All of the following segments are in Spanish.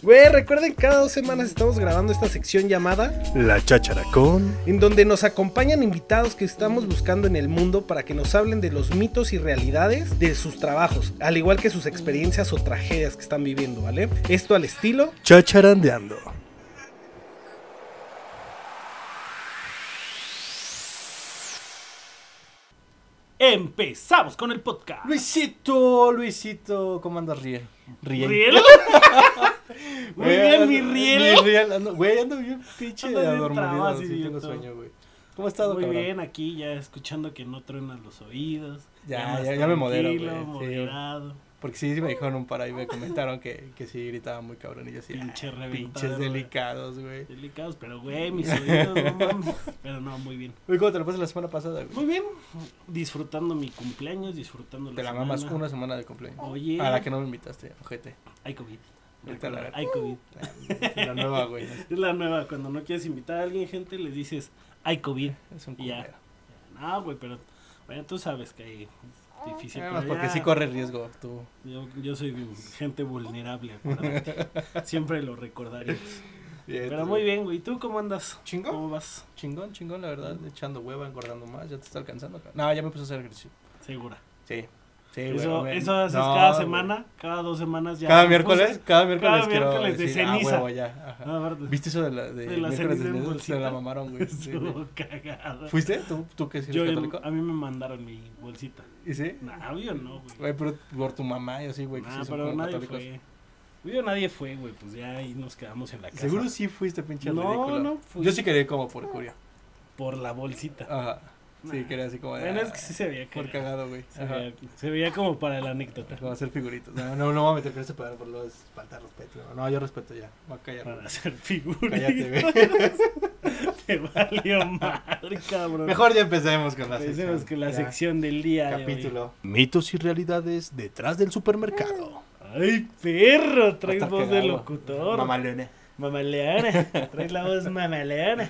Güey, recuerden, cada dos semanas estamos grabando esta sección llamada La cháchara con... en donde nos acompañan invitados que estamos buscando en el mundo para que nos hablen de los mitos y realidades de sus trabajos, al igual que sus experiencias o tragedias que están viviendo, ¿vale? Esto al estilo Chacharandeando. Empezamos con el podcast. Luisito, Luisito, ¿cómo andas, Riel? ¿Riel? Muy bien, mi Riel. Mi Riel, ando- güey, ando bien pinche trabado, sí, sí, tengo sueño, güey. ¿Cómo has estado, Muy cabrón? bien, aquí ya escuchando que no truenan los oídos. Ya, más ya- ya me modero, güey, sí. moderado. Porque sí, sí me dijeron un par ahí, me comentaron que, que sí gritaba muy cabrón y yo así, Pinche "Ah, pinches güey". delicados, güey. Delicados, pero güey, mis oídos, no mames. Pero no, muy bien. Güey, ¿cómo te lo pasas la semana pasada, Muy güey? bien. Disfrutando mi cumpleaños, disfrutando Te la semana. mamas una semana de cumpleaños. Oye. A la que no me invitaste, ojete. Hay COVID. A la. Hay COVID. La nueva, güey. Es la nueva. Cuando no quieres invitar a alguien, gente, le dices, hay COVID. Es un Y ya. No, güey, pero bueno, tú sabes que hay- difícil. Además, pero porque ya- sí corre riesgo tú. Yo, yo soy gente vulnerable, acuérdate. Siempre lo recordaremos. Pero muy bien, güey. ¿Tú cómo andas? ¿Chingón? ¿Cómo vas? Chingón, chingón, la verdad. Echando hueva, engordando más. Ya te está alcanzando. No, ya me puse a hacer ejercicio. Segura. Sí. Sí, eso, güey, eso haces no, cada güey. semana, cada dos semanas ya. Cada miércoles, cada miércoles cada miércoles de decir, ah, ceniza. huevo, ya. Ah, verdad. ¿Viste eso de la, de, De la miércoles ceniza en ceniza? bolsita. Se la mamaron, güey. Sí, güey. Estuvo cagado. ¿Fuiste? ¿Tú, tú que sí Yo, eres católico? a mí me mandaron mi bolsita. ¿Y sí? Nah, obvio no, güey. Güey, pero por tu mamá y así, güey. que Nah, sí son pero nadie católicos. fue. Obvio nadie fue, güey. Pues ya ahí nos quedamos en la casa. Seguro sí fuiste, pinche No, ridículo. no fui. Yo sí quería como por curio. Por la bolsita. Ajá. Sí, quería así como de. Bueno, es ah, que sí se veía Por cagado. güey. Se veía, se veía como para la anécdota. Como hacer figuritos. No, no, no voy a meter ese pedo, por lo es falta de respeto. No, yo respeto ya. Voy a callar. Para hacer figuras. Cállate, güey. Te valió madre, cabrón. Mejor ya empecemos con la Empecemos sección. con la Ya. sección del día. de hoy. Capítulo. Mitos y realidades detrás del supermercado. Ay, perro, traes Va a voz de locutor. Mamalona. Mamaleona. Traes la voz mamaleona.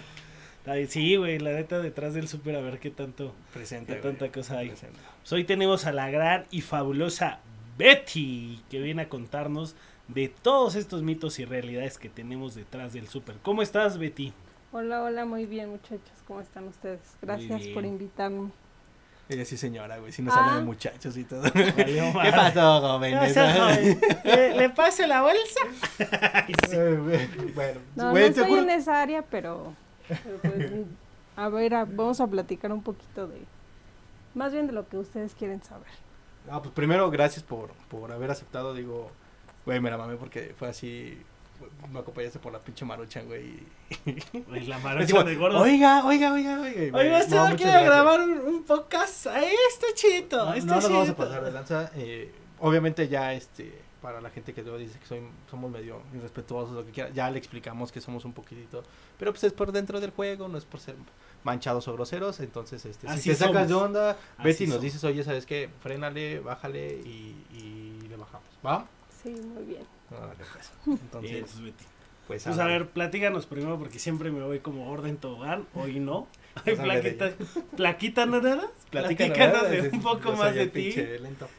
Ay, Sí, güey, la neta detrás del súper a ver qué tanto, Presente. qué tanta cosa hay. Pues hoy tenemos a la gran y fabulosa Betty, que viene a contarnos de todos estos mitos y realidades que tenemos detrás del súper. ¿Cómo estás, Betty? Hola, hola, muy bien muchachos, ¿cómo están ustedes? Gracias por invitarme. Ella sí, señora, güey. Sí nos Ah. habla de muchachos y todo. ¿Qué pasó, joven? ¿Qué pasa, joven? ¿Le, le paso la bolsa? Ay, sí. Eh, güey, Bueno, No, güey, no estoy juro- en esa área, pero, pero pues, a ver, a- vamos a platicar un poquito de, más bien de lo que ustedes quieren saber. Ah, pues primero, gracias por, por haber aceptado. Digo, güey, me la mamé porque fue así. Me acompañaste por la pinche marucha, güey. Ay, la marucha de gordo. Oiga, oiga, oiga, oiga. y, Oiga, usted no, quiere grabar un, un podcast. Ahí está chito. No, está no nos vamos a pasar de lanza. eh, obviamente ya, este, para la gente que luego dice que soy, somos medio irrespetuosos, lo que quiera, ya le explicamos que somos un poquitito. Pero pues es por dentro del juego, no es por ser manchados o groseros. Entonces, este, Así si te sacas de onda, Betty nos somos. dices, oye, ¿sabes qué? Frénale, bájale y, y le bajamos. ¿Va? Sí, muy bien. Pues. Bien, Entonces, pues, Betty. pues, Pues a ver, platícanos primero porque siempre me voy como orden tobogán, hoy no. Ay, plaquita, plaquita no nada. platícanos Platícanos de un poco más de el ti.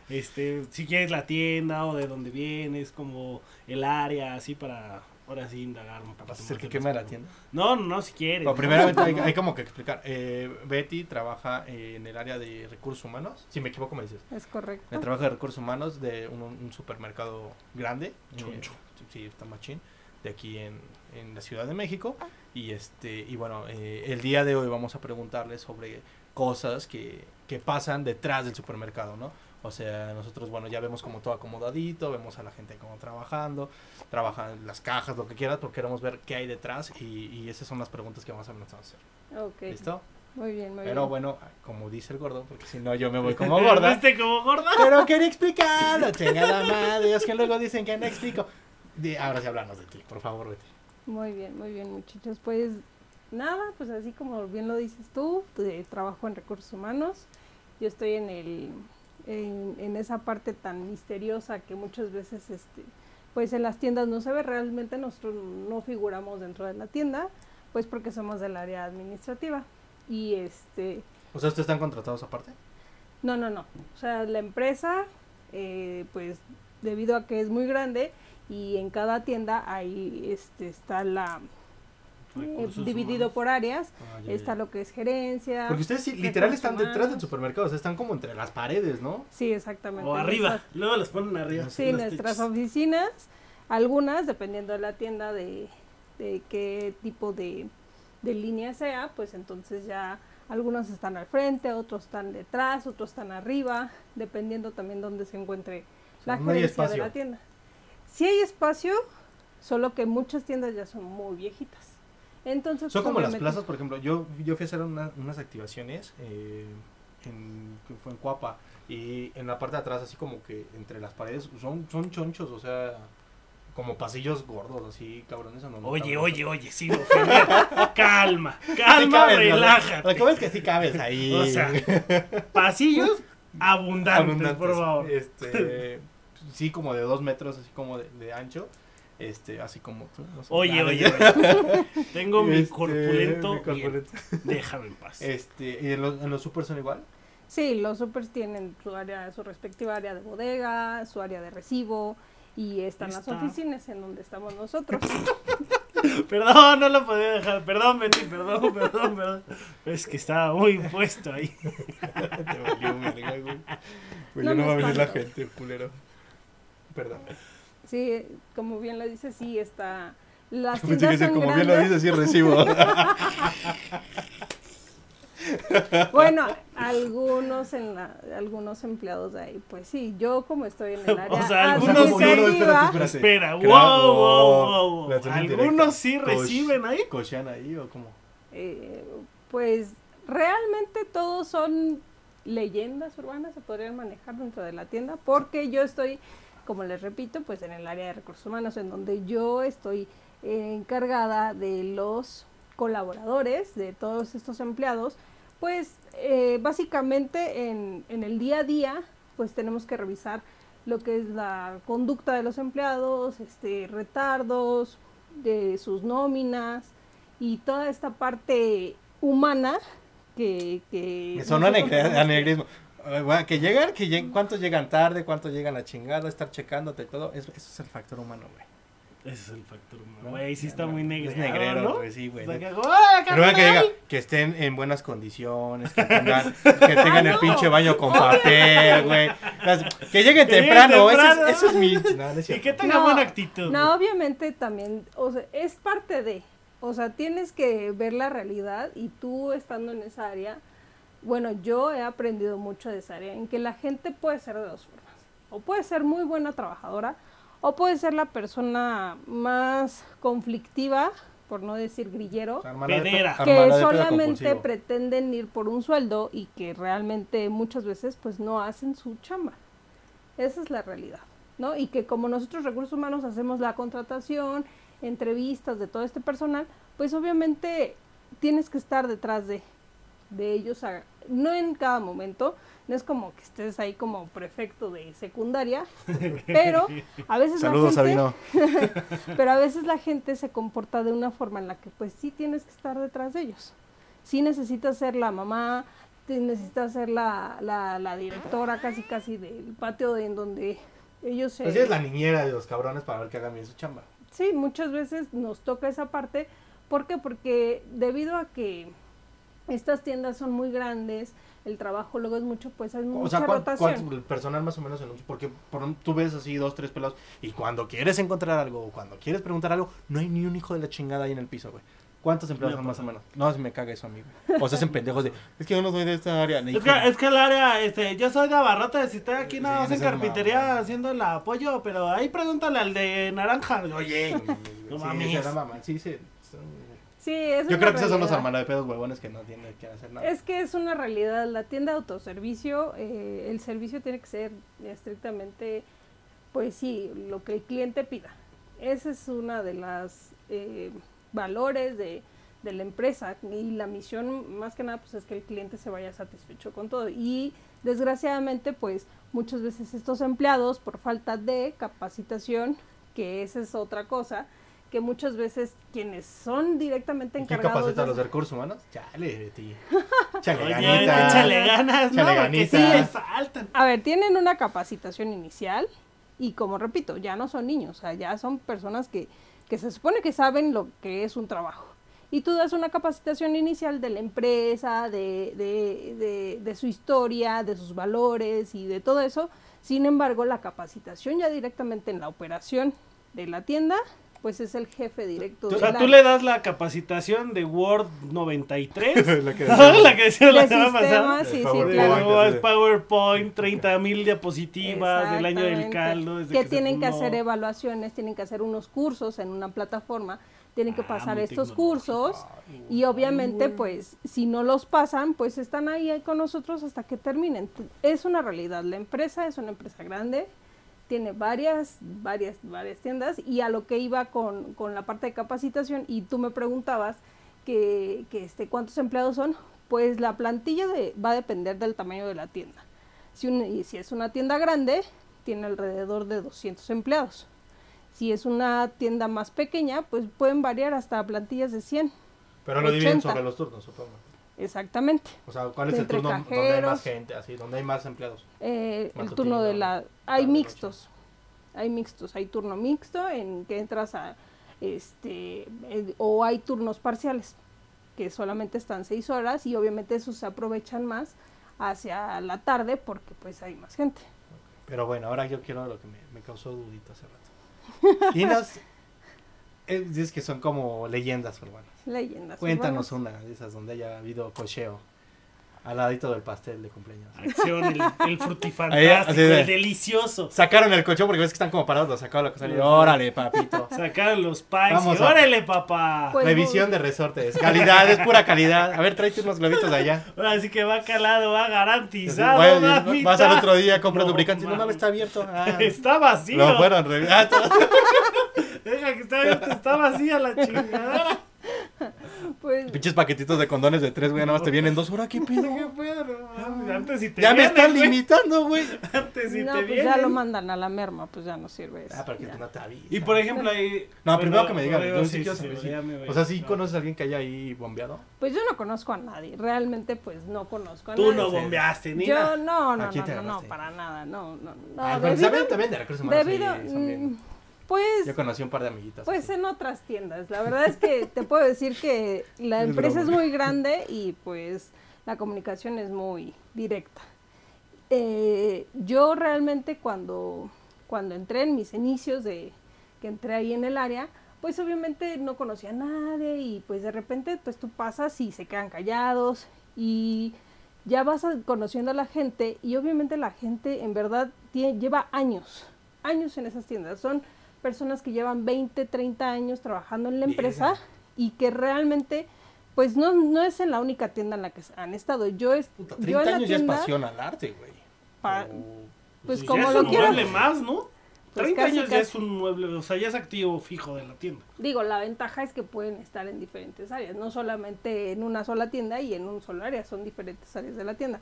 Este, si quieres la tienda o de dónde vienes, como el área, así para ahora sí indagar un poco. ¿Vas a hacer que queme la tienda? No, no, no, si quieres. Primeramente hay, No. hay como que explicar. Eh, Betty trabaja eh, en el área de recursos humanos. Si me equivoco, me dices. Es correcto. Me trabaja de recursos humanos de un, un supermercado grande. eh, Choncho. sí, está machín. De aquí en, en la Ciudad de México. Y este y bueno, eh, el día de hoy vamos a preguntarle sobre cosas que, que pasan detrás del supermercado, ¿no? O sea, nosotros, bueno, ya vemos como todo acomodadito, vemos a la gente como trabajando, trabajan las cajas, lo que quieras, pero queremos ver qué hay detrás y, y esas son las preguntas que vamos a empezar a hacer. Ok, ¿Listo? muy bien, muy Pero bien. bueno, como dice el gordo, porque si no yo me voy como gorda. ¿Viste como gorda? Pero quería explicarlo, chingada madre. Es que luego dicen que no explico. Ahora sí hablamos de ti, por favor, Betty. Muy bien, muy bien, muchachos. Pues nada, pues así como bien lo dices tú, eh, trabajo en recursos humanos. Yo estoy en el en, en esa parte tan misteriosa que muchas veces este pues en las tiendas no se ve realmente nosotros no figuramos dentro de la tienda, pues porque somos del área administrativa. y este, O sea, ¿ustedes están contratados aparte? no, no, no, o sea, la empresa, eh, pues debido a que es muy grande y en cada tienda ahí este, está la, eh, dividido humanos. por áreas, Ah, ya, está ya. lo que es gerencia. Porque ustedes sí, literal están detrás del supermercado, o sea, están como entre las paredes, ¿no? Sí, exactamente. O arriba, luego las ponen arriba. Sí, nuestras oficinas, algunas, dependiendo de la tienda, de, de qué tipo de, de línea sea, pues entonces ya algunos están al frente, otros están detrás, otros están arriba, dependiendo también dónde se encuentre O sea, la no gerencia de la tienda. Sí hay espacio, solo que muchas tiendas ya son muy viejitas. Entonces, Son como las plazas, por ejemplo, yo, yo fui a hacer una- unas activaciones eh, en, que fue en Cuapa y en la parte de atrás, así como que entre las paredes, son, son chonchos, o sea, como pasillos gordos, así cabrones. donde Oye, cabrones. oye, oye, sin ofender. calma, Sí calma, ¿no? relájate. Lo que es que sí cabes ahí. O sea, pasillos abundantes, abundantes. por favor. Este, sí, como de dos metros, así como de, de ancho. Este, así como tú. no sé. Oye, oye, oye. Tengo mi Este, corpulento. mi corpulento. Déjame en paz. Este, ¿y en los, en los super son igual? Sí, los supers tienen su área, su respectiva área de bodega, su área de recibo y están las oficinas en donde estamos nosotros. Perdón, no lo podía dejar. Perdón, Betty, perdón, perdón, perdón. Es que estaba muy puesto ahí. Te valió verga, güey. Pues No ya no me va a venir la gente, culero. Perdón. Sí, como bien lo dice, sí está. Las Pensé que tiendas decía, son como bien lo grandes. dice, sí recibo. Bueno, algunos en la, algunos empleados de ahí, pues sí, yo como estoy en el área O sea, algunos- espérate. Espera, wow, wow, wow, ¿Algunos sí reciben ahí? ¿Cochean ahí o cómo? eh, pues realmente todos son leyendas urbanas, se podrían manejar dentro de la tienda, porque yo estoy, como les repito, pues en el área de recursos humanos, en donde yo estoy eh, encargada de los colaboradores, de todos estos empleados, pues eh, básicamente en, en el día a día, pues tenemos que revisar lo que es la conducta de los empleados, este, retardos, de sus nóminas y toda esta parte humana que... que que- anegrismo. Eh, bueno, que llegan, que lleg- cuántos llegan tarde, cuántos llegan a chingada, estar checándote y todo. Eso, eso es el factor humano, güey. Ese es el factor humano. ¿no? Güey, sí está muy es negro. negrero, ¿no? güey, sí, güey. O sea, que, ¡ah, Pero que, diga, que estén en buenas condiciones, que tengan, que tengan el pinche baño con papel, güey. Que lleguen Que temprano, temprano. es, ese es mi... No, no es Y que tenga No, buena actitud. No, obviamente también, o sea, es parte de, o sea, tienes que ver la realidad y tú estando en esa área, bueno, yo he aprendido mucho de esa área, en que la gente puede ser de dos formas, o puede ser muy buena trabajadora, o puede ser la persona más conflictiva, por no decir grillero, Pedera. que de solamente pretenden ir por un sueldo y que realmente muchas veces pues no hacen su chamba. Esa es la realidad, ¿no? Y que como nosotros recursos humanos hacemos la contratación, entrevistas de todo este personal, pues obviamente tienes que estar detrás de, de ellos, a- no en cada momento, no es como que estés ahí como prefecto de secundaria, pero a veces Saludos, la gente, pero a veces la gente se comporta de una forma en la que pues sí tienes que estar detrás de ellos. Sí necesitas ser la mamá, necesitas ser la, la, la directora casi casi del patio de en donde ellos se... Así es la niñera de los cabrones para ver que hagan bien su chamba. Sí, muchas veces nos toca esa parte. ¿Por qué? Porque debido a que estas tiendas son muy grandes, el trabajo luego es mucho, pues hay O mucha sea, ¿cuán- rotación. cuánto el personal más o menos en un... Porque por un- tú ves así dos, tres pelados y cuando quieres encontrar algo o cuando quieres preguntar algo, no hay ni un hijo de la chingada ahí en el piso, güey. ¿Cuántos empleados son más o menos? No, se me caga eso a mí, güey. O se hacen pendejos de, es que yo no soy de esta área. Es que, es que el área, este, yo soy de Abarrotes y estoy aquí nada más en carpintería mamá. haciendo el apoyo, pero ahí pregúntale al de naranja. Oye, no Sí, mames. sí, sí. Sí, es Yo creo que esos son los hermanos de pedos huevones que no tienen que hacer nada. Es que es una realidad. La tienda de autoservicio, eh, el servicio tiene que ser estrictamente, pues sí, lo que el cliente pida. Ese es una de las eh, valores de, de la empresa y la misión más que nada pues es que el cliente se vaya satisfecho con todo y desgraciadamente pues muchas veces estos empleados por falta de capacitación que esa es otra cosa que muchas veces quienes son directamente ¿Y quién encargados capacita a los de recursos humanos? Chale, Betty. Chale, ganitas. échale ganas, Échale no, porque sí ganitas. le faltan. A ver, tienen una capacitación inicial y como repito, ya no son niños, o sea, ya son personas que, que se supone que saben lo que es un trabajo. Y tú das una capacitación inicial de la empresa, de, de, de, de su historia, de sus valores y de todo eso. Sin embargo, la capacitación ya directamente en la operación de la tienda, pues es el jefe directo. O sea, tú le das la capacitación de Word 93. Lo que decía. la que decía la semana pasada. sistemas, sí, sí, claro. PowerPoint, 30 mil diapositivas del año del caldo. desde que tienen que hacer evaluaciones, tienen que hacer unos cursos en una plataforma, tienen que Ah, pasar estos cursos y obviamente pues si no los pasan pues están ahí con nosotros hasta que terminen. Es una realidad, la empresa es una empresa grande, tiene varias, varias, varias tiendas y a lo que iba con, con la parte de capacitación y tú me preguntabas que, que este, cuántos empleados son, pues la plantilla de, va a depender del tamaño de la tienda. Si, un- y si es una tienda grande, tiene alrededor de 200 empleados. Si es una tienda más pequeña, pues pueden variar hasta plantillas de 100. Pero lo dividen 80. sobre los turnos, supongo. Exactamente. O sea, ¿cuál es el turno donde hay más cajeros. gente, así, donde hay más empleados? Eh, el turno de la... Hay mixtos. Hay mixtos. Hay turno mixto en que entras a... este eh, O hay turnos parciales, que solamente están seis horas y obviamente esos se aprovechan más hacia la tarde porque pues hay más gente. Pero bueno, ahora yo quiero lo que me, me causó dudita hace rato. Y nos... eh, dices que son como leyendas urbanas. Leyendas. Cuéntanos urbanas. una de esas donde haya habido cocheo. Al ladito del pastel de cumpleaños. Acción, el, el frutifantástico, el delicioso. Sacaron el colchón porque ves que están como parados, lo sacaron la cosa y órale, papito. Sacaron los pies Vamos y a- órale, papá. Pues, Revisión de resortes. Calidad, es pura calidad. A ver, tráete unos globitos de allá. Ahora sí que va calado, va garantizado. Bueno, mamita. vas al otro día, compras No, lubricante. No mames. mames, está abierto. Ah, Está vacío. lo fueron. ah, Deja que está abierto, está vacía la chingadera. Pues, Pinches paquetitos de condones de tres, güey. Nada más te vienen dos horas. ¿Qué pedo? ¿Qué pedo? No mames, Antes si te Ya me están güey. limitando, güey. Antes si no, te pues ya vienen. lo mandan a la merma, pues ya no sirve eso. Ah, para que ya. tú no te avises. Y por ejemplo ahí... No, bueno, primero que me digan. Yo sí, sí sí, ya. O sea, si No. conoces a alguien que haya ahí bombeado. Pues yo no conozco a nadie, realmente pues no conozco a Tú nadie. no bombeaste ni Yo nada. no, no, ¿A quién no, no, para nada, no, no, no. Ah, pero saben también de recursos humanos. sí, debido, pues, Yo conocí un par de amiguitas. pues así. en otras tiendas. La verdad es que te puedo decir que la Es empresa es muy grande y pues la comunicación es muy directa. Eh, yo realmente cuando, cuando entré en mis inicios de que entré ahí en el área, pues obviamente no conocía a nadie y pues de repente pues tú pasas y se quedan callados y ya vas a- conociendo a la gente y obviamente la gente en verdad lleva años, años en esas tiendas. Son personas que llevan 20, 30 años trabajando en la empresa y que realmente pues no, no es en la única tienda en la que han estado. Yo, es, Puta, yo 30 en la años ya es pasión al arte, güey. pa- Oh. pues ya como lo mueble más, ¿no? Pues 30 casi, años ya casi. es un mueble, o sea, ya es activo fijo de la tienda. Digo, la ventaja es que pueden estar en diferentes áreas, no solamente en una sola tienda y en un solo área, son diferentes áreas de la tienda.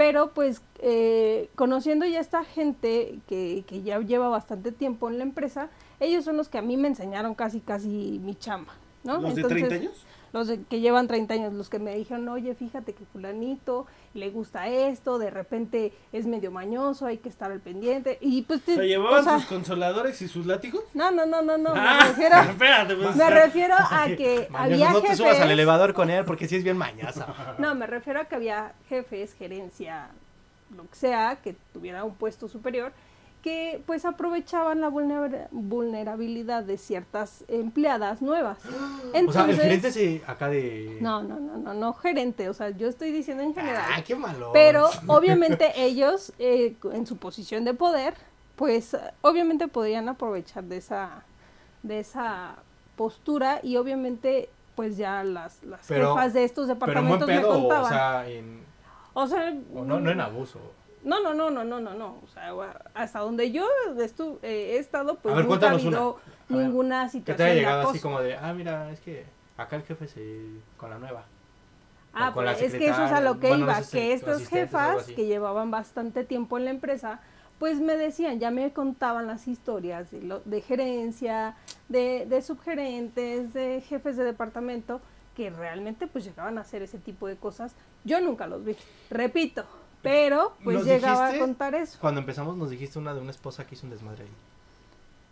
Pero pues eh, conociendo ya esta gente que, que ya lleva bastante tiempo en la empresa, ellos son los que a mí me enseñaron casi casi mi chamba, ¿no? ¿Los de Entonces, 30 años? Los de- que llevan 30 años, los que me dijeron, oye, fíjate que fulanito le gusta esto, de repente es medio mañoso, hay que estar al pendiente. Y pues, te- ¿llevaban o sea, sus consoladores y sus látigos? no, no, no, no, no, Ah, me refiero, espérate, pues, me refiero a que Mañoso, había no te subas al elevador con él porque sí es bien mañosa. no, me refiero a que había jefes, gerencia, lo que sea, que tuviera un puesto superior, que pues aprovechaban la vulnera- vulnerabilidad de ciertas empleadas nuevas. o sea, Entonces, el gerente se acá de. no, no, no, no, no gerente, o sea, yo estoy diciendo en general. Ah, qué malo. Pero obviamente ellos, eh, en su posición de poder, pues obviamente podrían aprovechar de esa, de esa postura y obviamente pues ya las, las Pero- jefas de estos Pero en buen departamentos me pedo, o contaban. sea, en, O sea, o no, no en abuso. No, no, no, no, no, no, no. O sea, hasta donde yo eh, he estado, pues ver, nunca ha habido ver, ninguna Que te situación haya de llegado así como de, ah, mira, es que acá el jefe se. con la nueva. Ah, pues es que eso es a lo que bueno, iba, no sé si que estas jefas que llevaban bastante tiempo en la empresa, pues me decían, ya me contaban las historias de, lo- de gerencia, de, de subgerentes, de jefes de departamento, que realmente pues llegaban a hacer ese tipo de cosas. Yo nunca los vi, repito, pero pues ¿Nos llegaba a contar eso. Cuando empezamos nos dijiste una de una esposa que hizo un desmadre ahí.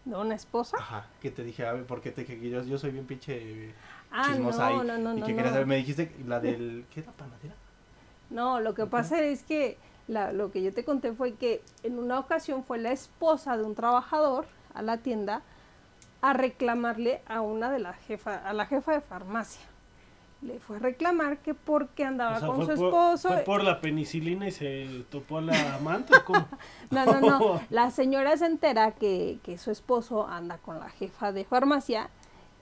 ¿De una esposa? Ajá. Que te dije, a ver, porque te dije que yo, yo soy bien pinche Ah, no, chismosa ahí. no, no, y no. que no. querías saber, me dijiste la del, ¿qué era panadera? No, lo que pasa es que la- lo que yo te conté fue que en una ocasión fue la esposa de un trabajador a la tienda a reclamarle a una de la jefa, a la jefa de farmacia. Le fue a reclamar que porque andaba O sea, con su por- esposo. Fue por la penicilina y se topó a la amante. ¿o ¿Cómo? No, no, no. La señora se entera que, que su esposo anda con la jefa de farmacia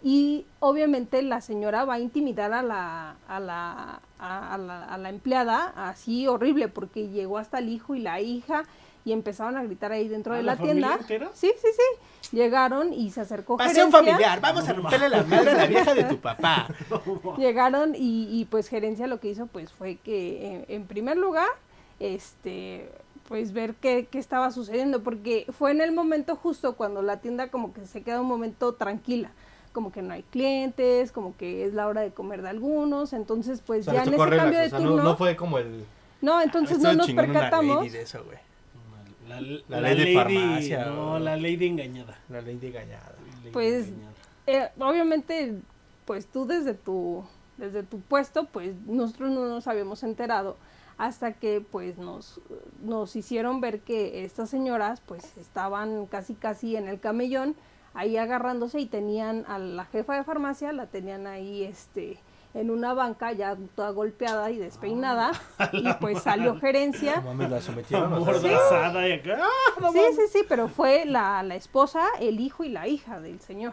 y obviamente la señora va a intimidar a la, a la, a, a la, a la empleada así horrible porque llegó hasta el hijo y la hija y empezaron a gritar ahí dentro ¿Ah, de la la, tienda. entera? Sí, sí, sí. Llegaron y se acercó gerencia. familiar, vamos a romperle la madre a la vieja de tu papá. Llegaron y, y, pues gerencia lo que hizo pues fue que en, en primer lugar, este, pues ver qué, qué estaba sucediendo, porque fue en el momento justo cuando la tienda como que se queda un momento tranquila, como que no hay clientes, como que es la hora de comer de algunos, entonces pues O sea, ya en ese cambio de o sea, turno, no, no, no fue como el... entonces Estuvo no nos percatamos, lady de eso, güey. La, La ley de farmacia, No, o- la ley de engañada. La ley de engañada. Ley Pues, de engañada. eh, obviamente, pues tú desde tu, desde tu puesto, pues nosotros no nos habíamos enterado hasta que pues nos, nos hicieron ver que estas señoras pues estaban casi casi en el camellón ahí agarrándose y tenían a la jefa de farmacia, la tenían ahí este en una banca ya toda golpeada y despeinada y pues salió gerencia. No mames, la sometieron. o sea, Amordazada y acá. ¡ah, no Sí, sí, sí, pero fue la, la esposa, el hijo y la hija del señor.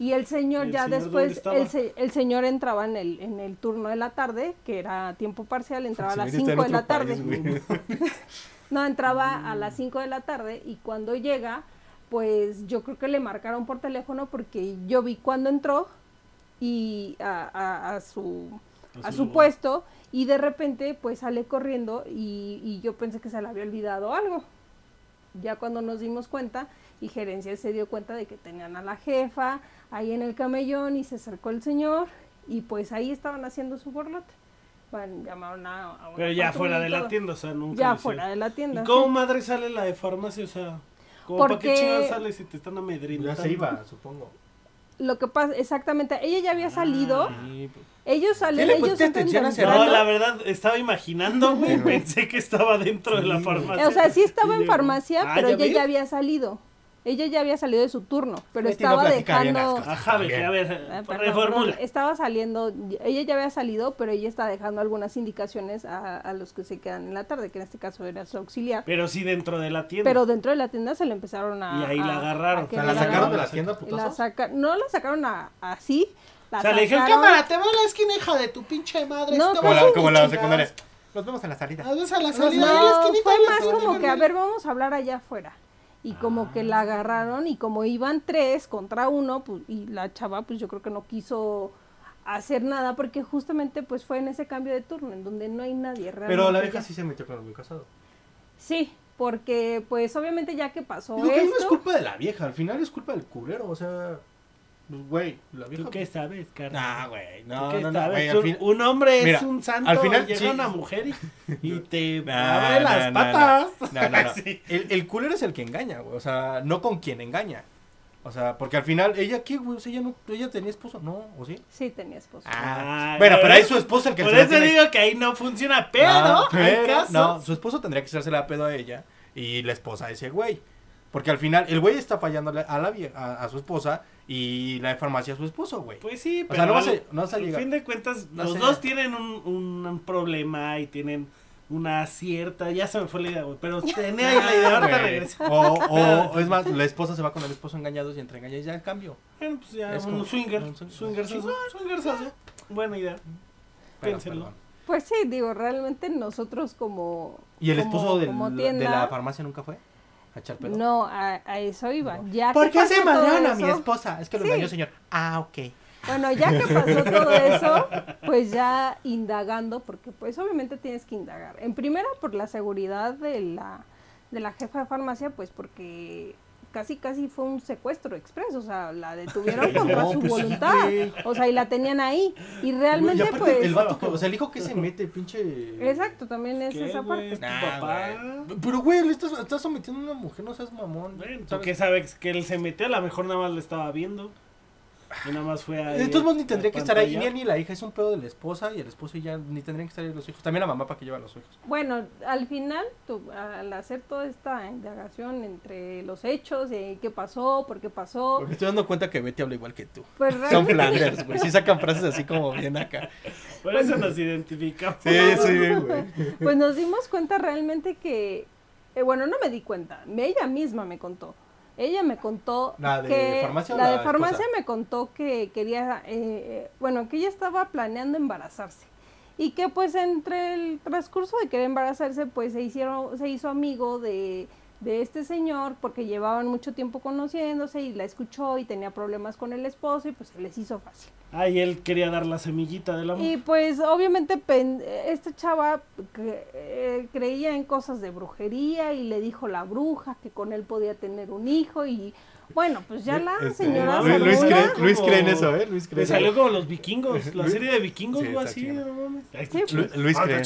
Y el señor ¿Y el ya señor después, el, se- el señor entraba en el, en el turno de la tarde, que era tiempo parcial, entraba a las señor está 5 en de la tarde. país. No, entraba a las 5 de la tarde y cuando llega, pues yo creo que le marcaron por teléfono porque yo vi cuando entró y a, a- a su, A a su puesto y de repente pues sale corriendo y, y yo pensé que se le había olvidado algo. Ya cuando nos dimos cuenta y gerencia se dio cuenta de que tenían a la jefa ahí en el camellón y se acercó el señor y pues ahí estaban haciendo su borlote. Bueno, llamaron a, a una Pero ya fuera de la todo. tienda, o sea, nunca. Ya fuera de la tienda. ¿Y cómo sí. madre sale la de farmacia? O sea, ¿cómo para qué Porque- chingados sale si te están amedrentando? Ya se iba, supongo. Lo que pasa, exactamente, ella ya había salido, Sí, pues. ellos salen, le ellos temprano. No, la verdad, estaba imaginando, güey. Pensé que estaba dentro de la farmacia. O sea, sí estaba en farmacia, Ah, pero ¿ya ella ya había salido. Ella ya había salido de su turno, pero no estaba dejando... Ajá, a ver, Eh, perdón, reformula. estaba saliendo, ella ya había salido, pero ella está dejando algunas indicaciones a, a los que se quedan en la tarde, que en este caso era su auxiliar. Pero sí dentro de la tienda. Pero dentro de la tienda se le empezaron a... Y ahí la a- agarraron. a O O sea, querer la sacaron de agarrar. la tienda, la saca- no la sacaron a- así. La o sea, le dijeron, sacaron- cámara, te voy a la esquina, hija de tu pinche madre. No, Como la, como la secundaria. Nos vemos en la salida. Vas a la No, salida la esquinita fue más como que, a ver, vamos a hablar allá afuera. Y como que la agarraron y como iban tres contra uno, pues, y la chava, pues yo creo que no quiso hacer nada porque justamente pues fue en ese cambio de turno en donde no hay nadie realmente. Pero la vieja ya. sí se metió con el casado. Sí, porque pues obviamente ya que pasó Digo que no es esto, culpa de la vieja, al final es culpa del culero, o sea, güey, la vieja. ¿Tú qué sabes, carnal? Nah, güey, ¿Tú no, qué no, no, sabes? güey, un, fin- un hombre Mira, es un santo. al final, llega sí. una mujer y, y te Nah, abre las nah, patas. No, no, no. Sí. El, el culero es el que engaña, güey. O sea, no con quien engaña. O sea, porque al final, ¿ella qué, güey? O sea, ella, no, ella tenía esposo, ¿no? ¿O sí? sí tenía esposo. Ah, bueno, pero ahí su esposo el que Por se eso tiene- digo que ahí no funciona, pero, No, hay pero- no, su esposo tendría que hacerse la pedo a ella y la esposa a ese güey. Porque al final, el güey está fallando a, la vie- a, a su esposa y la de farmacia a su esposo, güey. Pues sí, O pero sea, no vas a- no vas a llegar- fin de cuentas, no los sé. dos tienen un, un, problema y tienen una cierta, ya se me fue la idea, güey, pero tenía ahí la idea, Güey. regreso. O, o, o es más, la esposa se va con el esposo engañados y entre engañados ya el cambio. Bueno, pues ya, Es un como- swinger, un swing- swingersazo, swingersazo. Buena idea. Pero, Piénsenlo. perdón. Pues sí, digo, realmente nosotros como ¿Y el como- esposo del- como de tienda, la farmacia nunca fue? ¿A echar pedo? No, a, a eso iba. Ya ¿Por qué se madrearon a mi esposa? Es que lo Sí. engañó, señor. Ah, ok. Bueno, ya que pasó todo eso, pues ya indagando, porque pues obviamente tienes que indagar. En primera por la seguridad de la, de la jefa de farmacia, pues porque casi casi fue un secuestro express, o sea, la detuvieron contra No, su pues voluntad, o sea, y la tenían ahí, y Y realmente aparte, pues... el vato, que- o sea, el hijo que se mete, pinche. Exacto, también es ¿Qué, esa güey? parte. ¿Tu Nah, papá? güey. Pero, güey, le estás, estás sometiendo a una mujer, no seas mamón. Bueno, ¿tú ¿sabes? qué sabes? Que él se metió, a lo mejor nada más le estaba viendo. Y nada más fue ahí. De todos modos, ni tendría que estar ahí, ni ni la hija, es un pedo de la esposa y el esposo y ya ni tendrían que estar ahí los hijos. También la mamá para que lleve a los hijos. Bueno, al final, al hacer toda esta indagación entre los hechos, de qué pasó, por qué pasó, Porque estoy dando cuenta que Betty habla igual que tú. pues Son Flanders, güey. Sí sacan frases así como bien acá. Por eso nos identificamos. Sí, sí, güey. pues nos dimos cuenta realmente que, eh, bueno, no me di cuenta, ella misma me contó. Ella me contó ¿La de que farmacia la la de farmacia esposa? me contó que quería, eh, eh, bueno, que ella estaba planeando embarazarse y que pues entre el transcurso de querer embarazarse pues se hicieron, se hizo amigo de, de este señor porque llevaban mucho tiempo conociéndose y la escuchó y tenía problemas con el esposo y pues se les hizo fácil. Ay, él quería dar la semillita del amor. Y pues obviamente pen- esta chava que, eh, creía en cosas de brujería y le dijo la bruja que con él podía tener un hijo y bueno, pues ya la Este, señora Luis- Luis cree- Luis cree en eso, ¿eh? Luis cree Le en salió como los vikingos, la Luis- serie de vikingos, Sí, algo está así, no mames. Sí. Lu- Luis cree.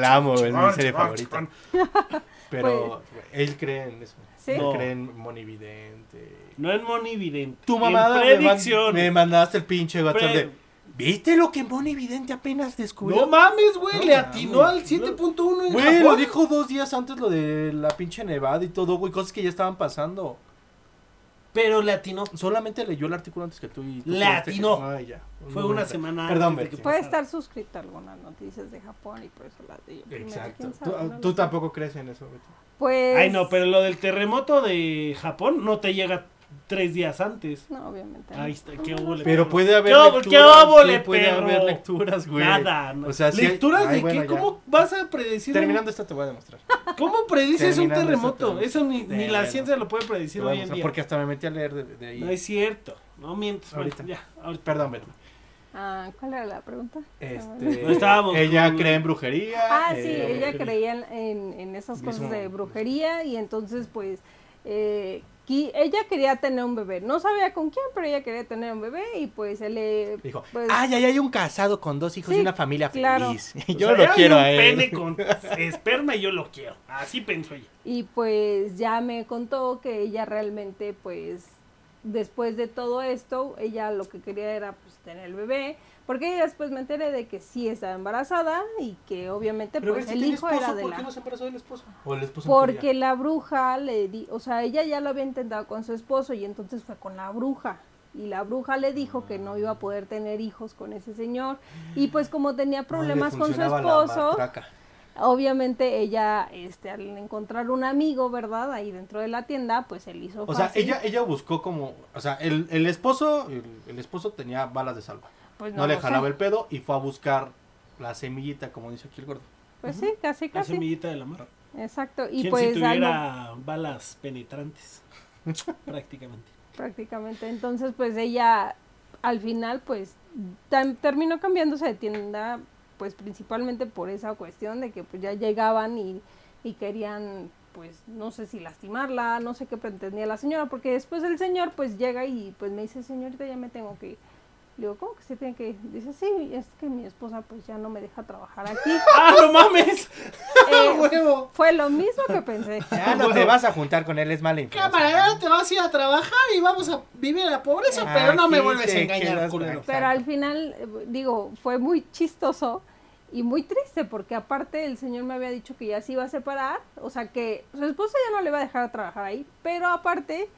La amo, es mi serie favorita. chingón. Pero él cree en eso. Sí. Él No. cree en monividente. No en monividente. Tu mamada me, man- predicción. me mandaste el pinche WhatsApp de. ¿Viste lo que Monividente apenas descubrió? No mames, güey, No le atinó al 7.1 en Güey, Japón. lo dijo dos días antes lo de la pinche nevada y todo, güey, cosas que ya estaban pasando. Pero le atinó. Solamente leyó el artículo antes que tú y tú Le atinó. Ay, ya. Fue No, una no, semana Perdón, antes de que Puede pasara. estar suscrito a algunas noticias de Japón y por eso las de primero, Exacto. quién Tú, sé. tampoco crees en eso, Betty. Pues Ay, no, pero lo del terremoto de Japón no te llega tres días antes. no, obviamente. Ahí está, qué óvole, Pero puede haber ¿Qué lecturas. qué óvole, sí, puede perro? haber lecturas, güey. Nada. no. O sea, sí hay- ¿Lecturas Ay, de bueno, qué? ya. ¿Cómo vas a predecir? un- Terminando esto te voy a demostrar. ¿Cómo predices un terremoto? Eso ni, ni la bueno. ciencia lo puede predecir hoy en día. porque hasta me metí a leer de, de ahí. No es cierto. No mientes. Bueno, Ahorita. ya, ahorita. Perdón, Betty. Ah, ¿cuál era la pregunta? Este, No estábamos ella con- cree en brujería. Ah, sí, eh, ella creía en, en- esas mismo- cosas de brujería y entonces pues eh, ella quería tener un bebé. No sabía con quién, pero ella quería tener un bebé y pues él le... Dijo, pues, ah, ya hay un casado con dos hijos Sí, y una familia claro. feliz. O Yo sea, lo hay quiero un a él. pene con esperma y yo lo quiero. Así pensó ella. Y pues ya me contó que ella realmente pues después de todo esto, ella lo que quería era pues tener el bebé. Porque después me enteré de que sí estaba embarazada y que obviamente Pero pues si el hijo esposo, era de ¿por la... qué no se embarazó del esposo? O el esposo Porque la bruja le di, o sea, ella ya lo había intentado con su esposo y entonces fue con la bruja. Y la bruja le dijo que no iba a poder tener hijos con ese señor. Y pues como tenía problemas con su esposo, obviamente ella, este, al encontrar un amigo, ¿verdad? Ahí dentro de la tienda, pues él hizo O sea, ella, ella buscó como, o sea, el, el esposo, el, el esposo tenía balas de salva. Pues No, le lo sé. jalaba el pedo y fue a buscar la semillita, como dice aquí el gordo. Pues sí, casi, La casi. semillita del amor. Exacto. Y ¿Quién pues si tuviera balas penetrantes? Prácticamente. prácticamente. Entonces, pues ella al final, pues terminó cambiándose de tienda, pues principalmente por esa cuestión de que pues ya llegaban y, y querían, pues no sé si lastimarla, no sé qué pretendía la señora, porque después el señor pues llega y pues me dice, señorita, ya me tengo que ir. Le digo, ¿cómo que se tiene que ir? Dice, sí, es que mi esposa pues ya no me deja trabajar aquí. ¡Ah, no mames! Eh, fue lo mismo que pensé. Ya no te vas a juntar con él, es mala influencia. Cámara, te vas a ir a trabajar y vamos a vivir en la pobreza, pero no me vuelves a engañar, culero. Pero al final, eh, digo, fue muy chistoso y muy triste porque aparte el señor me había dicho que ya se iba a separar, o sea que su esposa ya no le iba a dejar trabajar ahí, pero aparte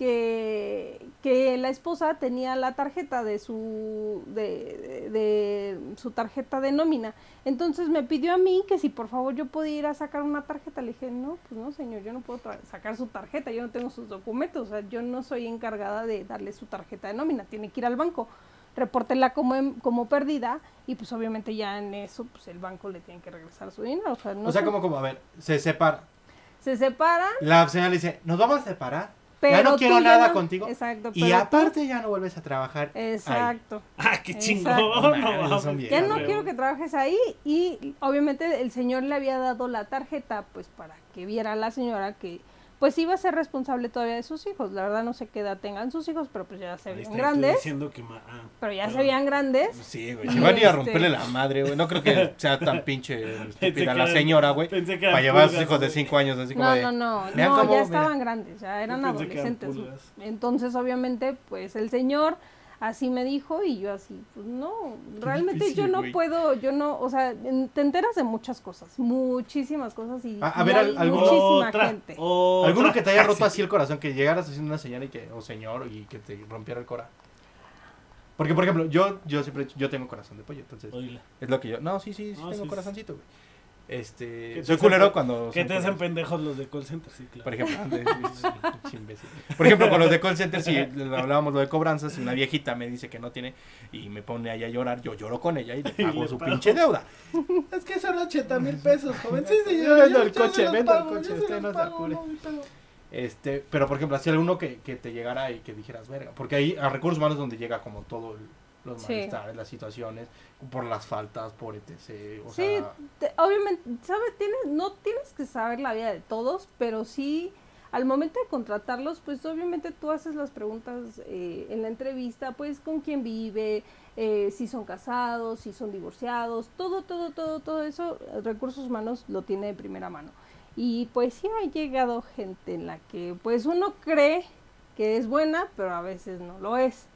que, que la esposa tenía la tarjeta de su de, de- de su tarjeta de nómina. Entonces me pidió a mí que si por favor yo podía ir a sacar una tarjeta. Le dije, no, pues no señor, yo no puedo sacar su tarjeta, yo no tengo sus documentos, o sea, yo no soy encargada de darle su tarjeta de nómina, tiene que ir al banco repórtela como, em- como perdida y pues obviamente ya en eso pues el banco le tiene que regresar su dinero. O sea, no o sea, como, como, a ver, se separa. se separan, La señora le dice, ¿nos vamos a separar? Pero no tú quiero nada no- contigo. Exacto. Y tú- aparte ya no vuelves a trabajar. ahí. Exacto. Ah, qué chingón. No no Ya no quiero que trabajes ahí y obviamente el señor le había dado la tarjeta pues para que viera a la señora que pues iba a ser responsable todavía de sus hijos. La verdad no sé qué edad tengan sus hijos, pero pues ya se veían grandes. diciendo que ma- ah, Pero ya se veían grandes. Sí, güey. Van a ir a este- romperle la madre, güey. No creo que sea tan pinche estúpida la señora, güey. pensé que Para llevar a sus hijos de. 5 años, así como No, de. no, no, no, ya mira. estaban grandes, ya eran adolescentes. Entonces, obviamente, pues el señor así me dijo y yo así, pues no, realmente difícil, yo no puedo, yo no, o sea, te enteras de muchas cosas, muchísimas cosas y, A- a y ver, hay muchísima Otra, gente. otra. ¿Alguno que te haya roto así el corazón? Que llegaras haciendo una señal y que, o señor, y que te rompiera el corazón. Porque, por ejemplo, yo, yo siempre, yo tengo corazón de pollo, entonces, es lo que yo, no, sí, sí, sí No, tengo sí, corazoncito, güey. Este, soy culero cuando... Que te hacen pendejos los de call center, sí, claro. Por ejemplo, sí, sí, sí, imbécil. Por ejemplo, con los de call center, si hablábamos lo de cobranzas, una viejita me dice que no tiene y me pone ahí a llorar, yo lloro con ella y le Y pago le su pago. pinche deuda. Es que son 80 mil pesos, joven. Sí, Yo señor. vendo yo- el yo coche, vendo el coche, yo usted no se apure. Este, pero por ejemplo, así alguno que, que te llegara y que dijeras, verga, porque ahí a recursos humanos es donde llega como todo el- los Sí. malestares, las situaciones, por las faltas, por etc. O Sí, sea, te- obviamente, ¿sabes? Tienes, no tienes que saber la vida de todos, pero sí, al momento de contratarlos, pues obviamente tú haces las preguntas eh, en la entrevista, pues con quién vive, eh, si son casados, si son divorciados, todo, todo, todo, todo eso, recursos humanos lo tiene de primera mano. Y pues sí ha llegado gente en la que pues uno cree que es buena, pero a veces no lo es.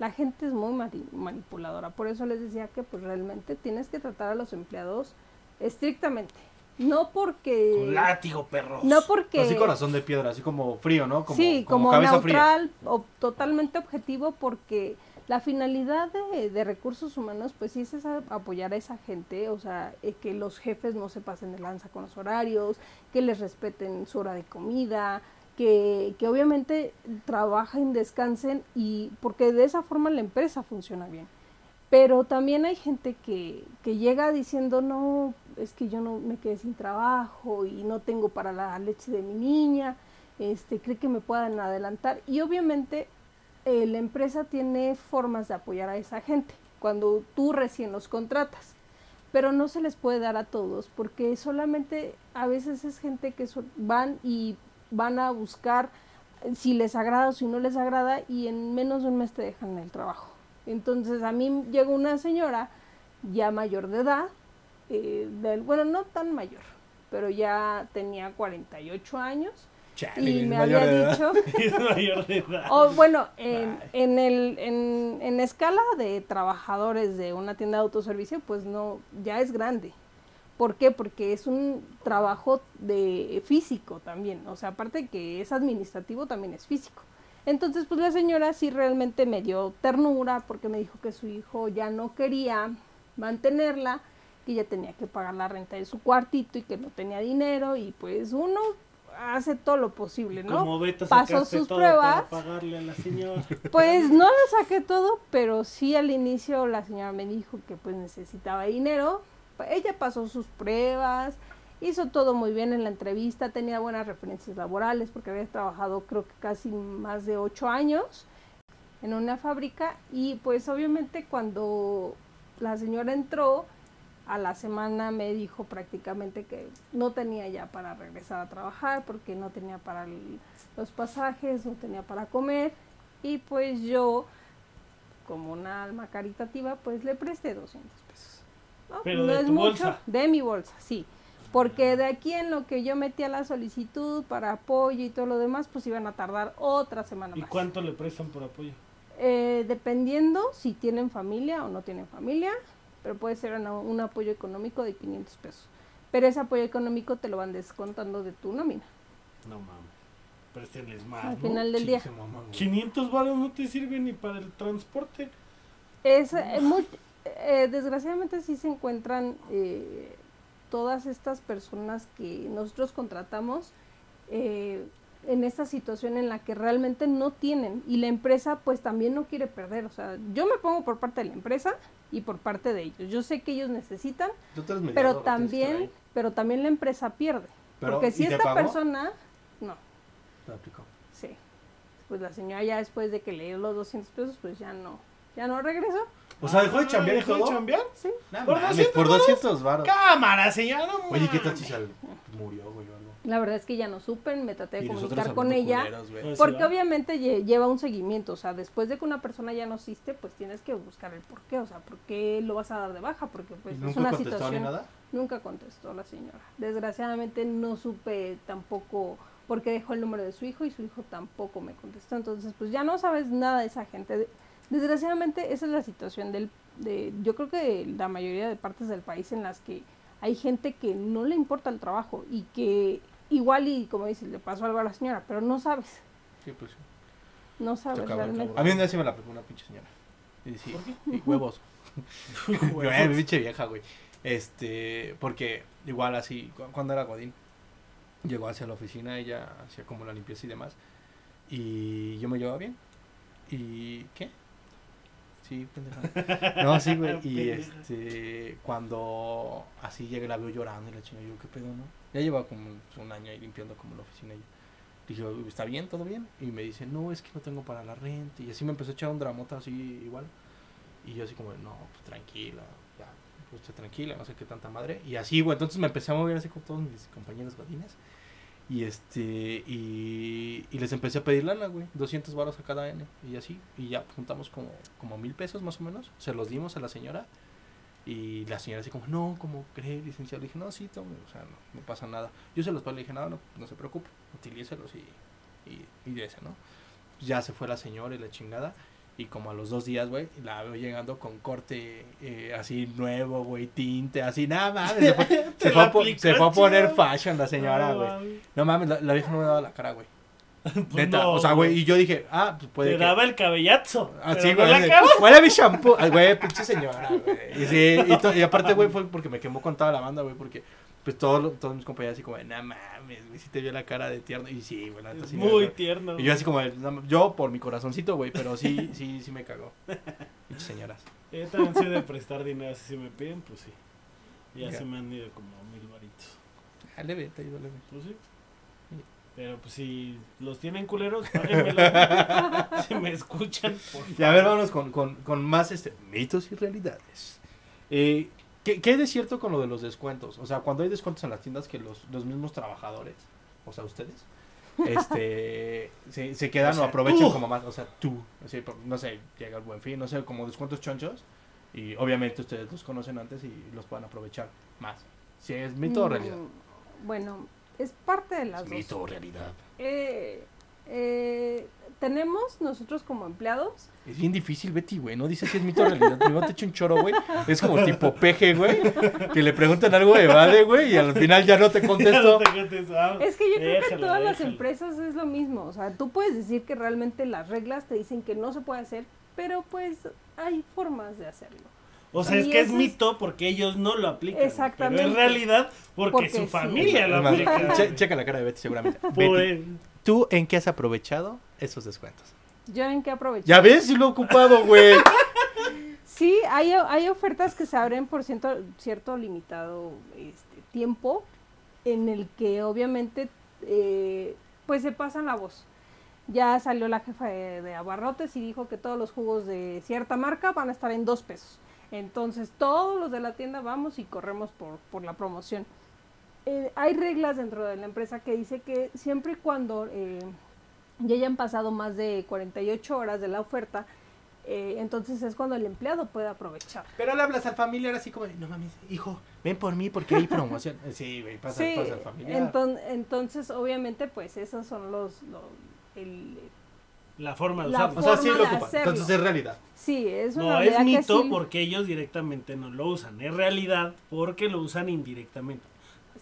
La gente es muy mani- manipuladora, por eso les decía que pues realmente tienes que tratar a los empleados estrictamente. No porque... Con látigo, perros. No porque... así corazón de piedra, así como frío, ¿no? Como, sí, como, como, cabeza fría. neutral o totalmente objetivo porque la finalidad de, de recursos humanos pues sí es esa- apoyar a esa gente, o sea, eh, que los jefes no se pasen de lanza con los horarios, que les respeten su hora de comida, que, obviamente trabajen, descansen y porque de esa forma la empresa funciona bien. Pero también hay gente que, que llega diciendo, no, es que yo no me quedé sin trabajo y no tengo para la leche de mi niña, este, cree que me puedan adelantar. Y obviamente eh, la empresa tiene formas de apoyar a esa gente cuando tú recién los contratas. Pero no se les puede dar a todos porque solamente a veces es gente que so- van y van a buscar si les agrada o si no les agrada y en menos de un mes te dejan el trabajo. Entonces a mí llegó una señora ya mayor de edad, eh, del- bueno, no tan mayor, pero ya tenía 48 años Chale, y me de había dicho, Es mayor de edad. o bueno, en, en, el, en, en escala de trabajadores de una tienda de autoservicio, pues no, ya es grande. ¿Por qué? Porque es un trabajo de físico también, o sea, aparte que es administrativo, también es físico. Entonces, pues la señora sí realmente me dio ternura porque me dijo que su hijo ya no quería mantenerla, que ya tenía que pagar la renta de su cuartito y que no tenía dinero y pues uno hace todo lo posible, ¿no? Como Beto Pasó sus todo pruebas. para pagarle a la señora. Pues no le saqué todo, pero sí al inicio la señora me dijo que pues necesitaba dinero. Ella pasó sus pruebas, hizo todo muy bien en la entrevista, tenía buenas referencias laborales porque había trabajado creo que casi más de ocho años en una fábrica y pues obviamente cuando la señora entró a la semana me dijo prácticamente que no tenía ya para regresar a trabajar porque no tenía para los pasajes, no tenía para comer y pues yo como una alma caritativa pues le presté 200 Pero No de es tu mucho, bolsa. de mi bolsa, sí. Porque de aquí en lo que yo metía la solicitud para apoyo y todo lo demás, pues iban a tardar otra semana ¿Y más. cuánto le prestan por apoyo? Eh, dependiendo si tienen familia o no tienen familia, pero puede ser un apoyo económico de 500 pesos. Pero ese apoyo económico te lo van descontando de tu nómina. No mames. Préstenles más, Al ¿no? final del día. Sí, se maman, güey. 500 baros no te sirven ni para el transporte. Es eh, muy- eh, desgraciadamente sí se encuentran eh, todas estas personas que nosotros contratamos eh, en esta situación en la que realmente no tienen y la empresa pues también no quiere perder. O sea, yo me pongo por parte de la empresa y por parte de ellos. Yo sé que ellos necesitan, pero también, pero también la empresa pierde. Pero, Porque si ¿y te esta pagó? persona, no, Te aplicó. sí. pues la señora ya después de que le dio los 200 pesos, pues ya no, ya no regresó. O sea, dejó de chambear y ¿Dejó de chambear? Sí. ¿Por mames, 200 por 200 varos. Cámara, señora. no Oye, ¿qué tal si se murió, güey, o algo? La verdad es que ya no supe, me traté de comunicar con ella. culeros. Pues, Porque obviamente lle- lleva un seguimiento, o sea, después de que una persona ya no existe, pues tienes que buscar el por qué, o sea, por qué lo vas a dar de baja, porque pues ¿Y es nunca una situación... nada? Nunca contestó la señora. Desgraciadamente no supe tampoco por qué dejó el número de su hijo y su hijo tampoco me contestó. Entonces, pues ya no sabes nada de esa gente. De- Desgraciadamente esa es la situación del, de, yo creo que la mayoría de partes del país en las que hay gente que no le importa el trabajo y que igual y como dices, le pasó algo a la señora, pero no sabes, Sí, pues sí. no sabes realmente. A mí un día sí me la aplicó una pinche señora. Y sí, y huevos. Huevos. Mi pinche vieja, güey. Este, porque igual así, cu- cuando era Godín, llegó hacia la oficina, ella hacía como la limpieza y demás. Y yo me llevaba bien. ¿Y qué? Sí, pendeja. No, sí, güey. Y este, cuando así llegué, la veo llorando y la chingada, yo, ¿qué pedo, no? Ya lleva como un año ahí limpiando como la oficina. Y dije, ¿está bien? ¿Todo bien? Y me dice, no, es que no tengo para la renta. Y así me empezó a echar un dramota así igual. Y yo así como, no, pues tranquila, ya, pues tranquila, no sé qué tanta madre. Y así, güey, entonces me empecé a mover así con todos mis compañeros godines. Y este, y, y les empecé a pedir lana, güey, 200 baros a cada N. Y así, y ya juntamos como, como mil pesos más o menos. Se los dimos a la señora. Y la señora así como, no, ¿cómo cree, licenciado? Le dije, no, sí, tome, o sea, no, no pasa nada. Yo se los pago, le dije, no, no, no se preocupe, utilícelos y, y, y ese, ¿no? Ya se fue la señora y la chingada. Y como a los dos días, güey, la veo llegando con corte eh, así nuevo, güey, tinte, así, nada mames. Se fue, se fue se fue a poner fashion la señora, No, güey. mames. No mames, la, la vieja no me daba la cara, güey. Pues Neta, no, o sea, güey, y yo dije, ah, pues puede Te que... daba el cabellazo. Así, no güey. Huele mi shampoo. Güey, pinche señora, güey. Y, sí, y, y aparte, güey, fue porque me quemó con toda la banda, güey, porque pues todos, todos mis compañeros así como, de, no mames, güey, si te vio la cara de tierno. Y sí, güey, la neta sí me Muy tierno. Y yo así como, de, yo por mi corazoncito, güey, pero sí, sí, sí me cagó. Pinches señoras. Yo también soy de prestar dinero, si me piden, pues sí. Ya Ya. se me han ido como mil varitos. Ah, leve, te ayudo leve. Pues sí. Sí. Pero pues si los tienen culeros, si me escuchan, por favor. Y a ver, vámonos con, con, con más este, mitos y realidades. Eh, ¿qué, ¿Qué de cierto con lo de los descuentos? O sea, cuando hay descuentos en las tiendas que los, los mismos trabajadores, o sea, ustedes, este, se, se quedan O sea, o, aprovechan tú. como más, o sea, tú, así, no sé, llega el buen fin, no sé, como descuentos chonchos, y obviamente ustedes los conocen antes y los pueden aprovechar más. Si es mito o Mm, realidad. Bueno, es parte de las dos. Mito o realidad. Eh, eh, tenemos nosotros como empleados Es bien difícil, Betty, güey. No dices si es mito o realidad. Primero te echa un choro, güey. Es como tipo peje, güey. Que le preguntan algo de vale, güey. Y al final ya no te No contesto. te contesto, ah, Es que yo creo que todas las empresas es lo mismo. O sea, tú puedes decir que realmente las reglas te dicen que no se puede hacer, pero pues hay formas de hacerlo. O sea, es que es mito porque ellos no lo aplican. Exactamente. Pero en realidad porque, Porque su sí. familia lo aplica. che- checa la cara de Betty, seguramente. Por Betty, ¿tú en qué has aprovechado esos descuentos? Yo en qué aprovecho. Ya ves, si lo he ocupado, güey. Sí, hay, hay ofertas que se abren por ciento- cierto limitado este, tiempo en el que obviamente eh, pues se pasan la voz. Ya salió la jefa de, de abarrotes y dijo que todos los jugos de cierta marca van a estar en dos pesos. Entonces todos los de la tienda vamos y corremos por, por la promoción. Eh, hay reglas dentro de la empresa que dice que siempre y cuando eh, ya hayan pasado más de 48 horas de la oferta, eh, entonces es cuando el empleado puede aprovechar. Pero le hablas al familiar así como de, no mames, hijo, ven por mí porque hay promoción. Sí, güey, pasa, Sí, pasa al familiar. enton- entonces obviamente pues esos son los, los- el- La forma de La usarlo. o sea, sí forma lo ocupan. hacerlo. Entonces es realidad. sí, es una No, es mito sí- porque ellos directamente no lo usan. Es realidad porque lo usan indirectamente.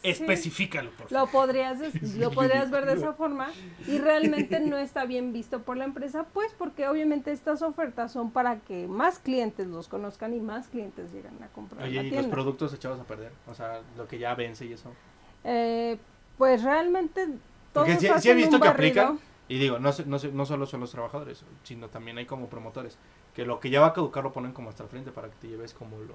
Sí, Especifícalo, por Lo favor. podrías, des- lo podrías ver de esa forma y realmente no está bien visto por la empresa, pues porque obviamente estas ofertas son para que más clientes los conozcan y más clientes lleguen a comprar Oye, la y los productos echados a perder. O sea, lo que ya vence y eso. Eh, pues realmente todos Porque sí, sí he visto un que aplican. Y digo, no, no, no solo son los trabajadores, sino también hay como promotores. Que lo que ya va a caducar lo ponen como hasta el frente para que te lleves como lo...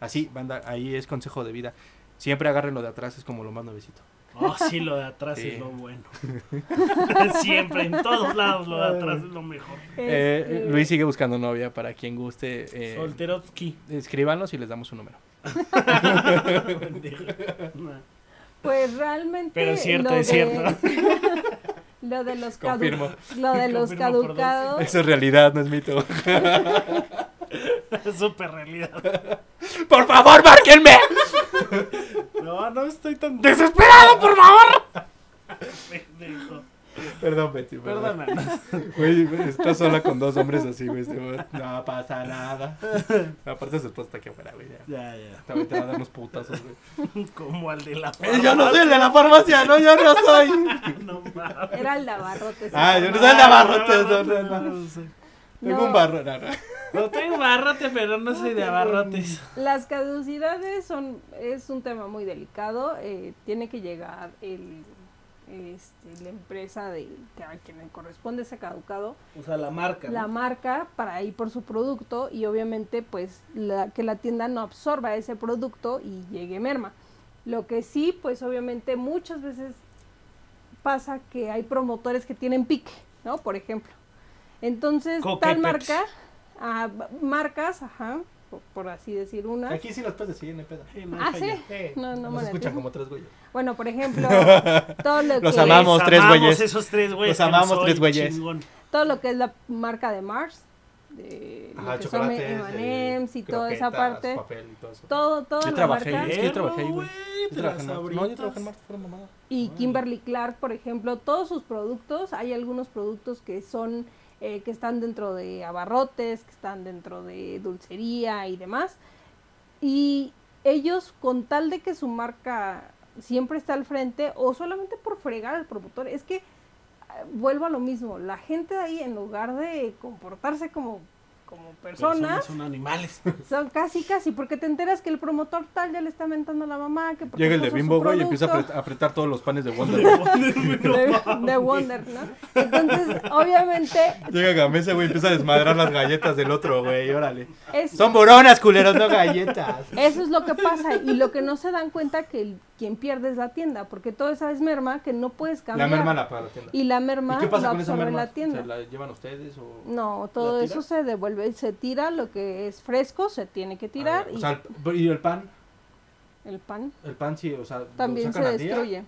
Así, banda, ahí es consejo de vida. Siempre agarren lo de atrás, es como lo más nuevecito. Oh, sí, lo de atrás Sí. es lo bueno. Siempre, en todos lados, lo de atrás es lo mejor. Eh, Este, Luis sigue buscando novia para quien guste. Eh, Solterotsky. escríbanos y les damos un número. Pues realmente. Pero es cierto, lo es de- cierto. lo de los, cadu- Confirmo. lo de los Confirmo caducados. Eso es realidad, no es mito. Es súper realidad. ¡Por favor, márquenme! No, no estoy tan desesperado, por favor. Pendejo. Perdón, Betty. perdón. Perdónanos. Güey, estás sola con dos hombres así, güey. este. No pasa nada. Aparte, su esposa está aquí afuera, güey. ya. Ya, ya. También te va a dar unos putazos, güey. Como al de la Eh, Yo no soy el de la farmacia, no, yo no soy. No mames. Era el de abarrotes. Ah, yo no no, soy el de abarrotes, no, no, no. No. Tengo un barro, no, no. No tengo abarrote, pero no soy de abarrotes. Las caducidades son es un tema muy delicado. eh, tiene que llegar el, este, la empresa de que a quien le corresponde ese caducado, O sea, la marca. la ¿no? marca para ir por su producto y obviamente pues la, que la tienda no absorba ese producto y llegue merma. Lo que sí, pues obviamente muchas veces pasa que hay promotores que tienen pique, ¿no? Por ejemplo. Entonces, Coca tal marca, ah, marcas, ajá, por, por así decir una. Aquí sí las puedes decir, no pedo. No Ah, sí. No, no Nos escuchan como tres güeyes. Bueno, por ejemplo, todo lo Los que amamos. Tres amamos güeyes. esos tres güeyes. Los amamos, tres güeyes. chingón. todo lo que es la marca de Mars, de Ajá, que son. M&M's y eh, toda esa parte, papel y todo eso. todo, toda Yo trabajé marca. ahí. Es que yo trabajé ahí, güey. Perro, Yo de trabajé en las Marte. No, yo trabajé en Marte, fuera mamada. Y Kimberly Clark, por ejemplo, todos sus productos, hay algunos productos que son eh, que están dentro de abarrotes, que están dentro de dulcería y demás. Y ellos, con tal de que su marca siempre está al frente, o solamente por fregar al promotor, es que eh, vuelvo a lo mismo, la gente de ahí, en lugar de comportarse como, como personas, Son animales. son casi, casi, porque te enteras que el promotor tal ya le está mentando a la mamá, que Llega el de Bimbo, güey, y empieza a apretar todos los panes de Wonder. de, de Wonder, ¿no? Entonces, obviamente, Llega Gamesa, güey, y empieza a desmadrar las galletas del otro, güey, órale. es, Son boronas, culeros, no galletas. eso es lo que pasa. Y lo que no se dan cuenta que el- quien pierde es la tienda, porque todo esa es merma que no puedes La cambiar. merma la para la tienda. Y la merma ¿Y qué pasa lo con esa absorbe merma? la tienda. ¿Se la llevan ustedes o...? No, todo ¿La eso se devuelve, se tira, lo que es fresco se tiene que tirar Ah, y o sea, el- ¿y el pan? el pan El pan sí, o sea, ¿lo también se día? destruye.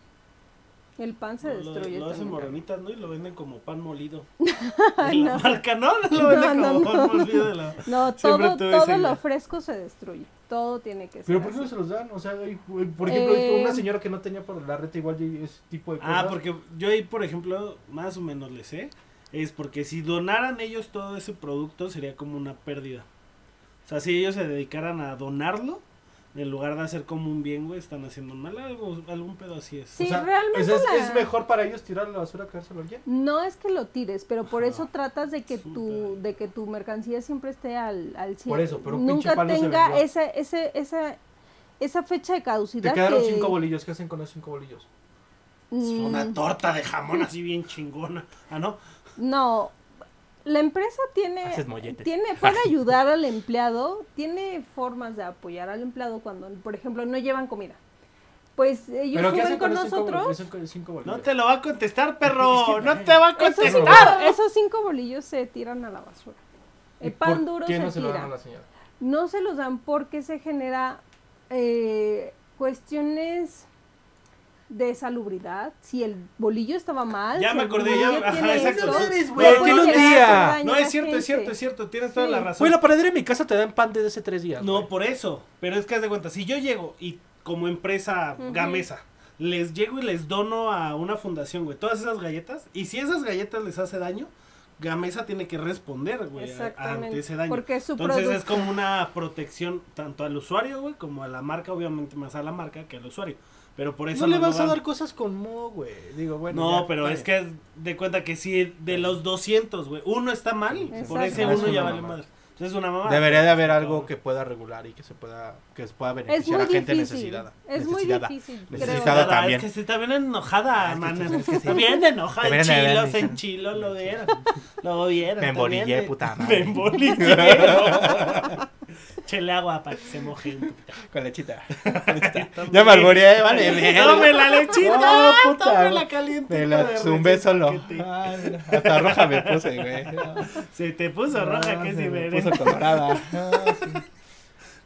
El pan se destruye lo hacen morenitas, ¿no? Y lo venden como pan molido. Ay, la no. marca, ¿no? Lo venden No, como no, pan no. molido de la... No, todo, lo fresco se destruye. Todo tiene que ser. ¿Pero por qué no se los dan? O sea, hay- güey, por ejemplo, Eh, una señora que no tenía por la reta igual ese tipo de cosas. Ah, porque yo ahí, por ejemplo, más o menos le sé, es porque si donaran ellos todo ese producto sería como una pérdida. O sea, si ellos se dedicaran a donarlo, en lugar de hacer como un bien, güey, están haciendo mal algo, algún pedo así es. Sí, O sea, realmente es, la- es mejor para ellos tirar la basura que dárselo a alguien. No es que lo tires, pero por Ajá. eso tratas de que tu de que tu mercancía siempre esté al al 100. Por eso, pero un pinche nunca palo se tenga vendió. ese ese esa esa fecha de Te caducidad quedaron que cinco bolillos. ¿Qué hacen con esos cinco bolillos? Es una Mm, torta de jamón así bien chingona. Ah, ¿no? No. La empresa tiene tiene puede ayudar al empleado, tiene formas de apoyar al empleado cuando por ejemplo no llevan comida. Pues ellos ¿Pero qué suben hacen con con nosotros. bolillos? Esos con cinco bolillos? No te lo va a contestar, perro. Es que- no te va a Esos cinco, contestar. esos cinco bolillos se tiran a la basura. ¿Y El pan por duro qué se no se lo dan tira. a la señora? No se los dan porque se genera eh, cuestiones de salubridad. Si el bolillo estaba mal. Ya si me acordé, ya- ajá, exacto. Eres, güey, puede tiene un día. No, es cierto, es cierto, es cierto. Tienes toda Sí. la razón. Güey, la panadería en mi casa te dan pan desde hace tres días. No, güey. por eso. Pero es que haz de cuenta, si yo llego y como empresa. Gamesa, les llego y les dono a una fundación, güey, todas esas galletas, y si esas galletas les hace daño, Gamesa tiene que responder, güey, ante ese daño. Porque es su Entonces producto. es como una protección tanto al usuario, güey, como a la marca, obviamente más a la marca que al usuario. Pero por eso No le vas a dan. dar cosas con mo, güey. Digo, bueno. no, ya, pero está es que de cuenta que si de los 200, güey, uno está mal, por ese Exacto. uno Es ya vale madre. Entonces es una mamá. Debería de haber algo que pueda regular y que se pueda que se pueda beneficiar a gente necesitada. Es muy necesitada. difícil. Necesitada también. Es que se está bien enojada, Ah, es que man. sí, es que sí. Está bien enojada. En a chilos, en chilo lo vieron. Lo vieron. Me embolillé, puta Me madre. embolillé. Échale agua para que se moje. Con lechita. Con lechita. ya me alboreé, vale. Tome la lechita. No, puta, tome la caliente. Me la zumbé solo. Ah, mira, Hasta roja me puse, güey. Se te puso roja, que se si me veré. puso colorada. Ah, sí.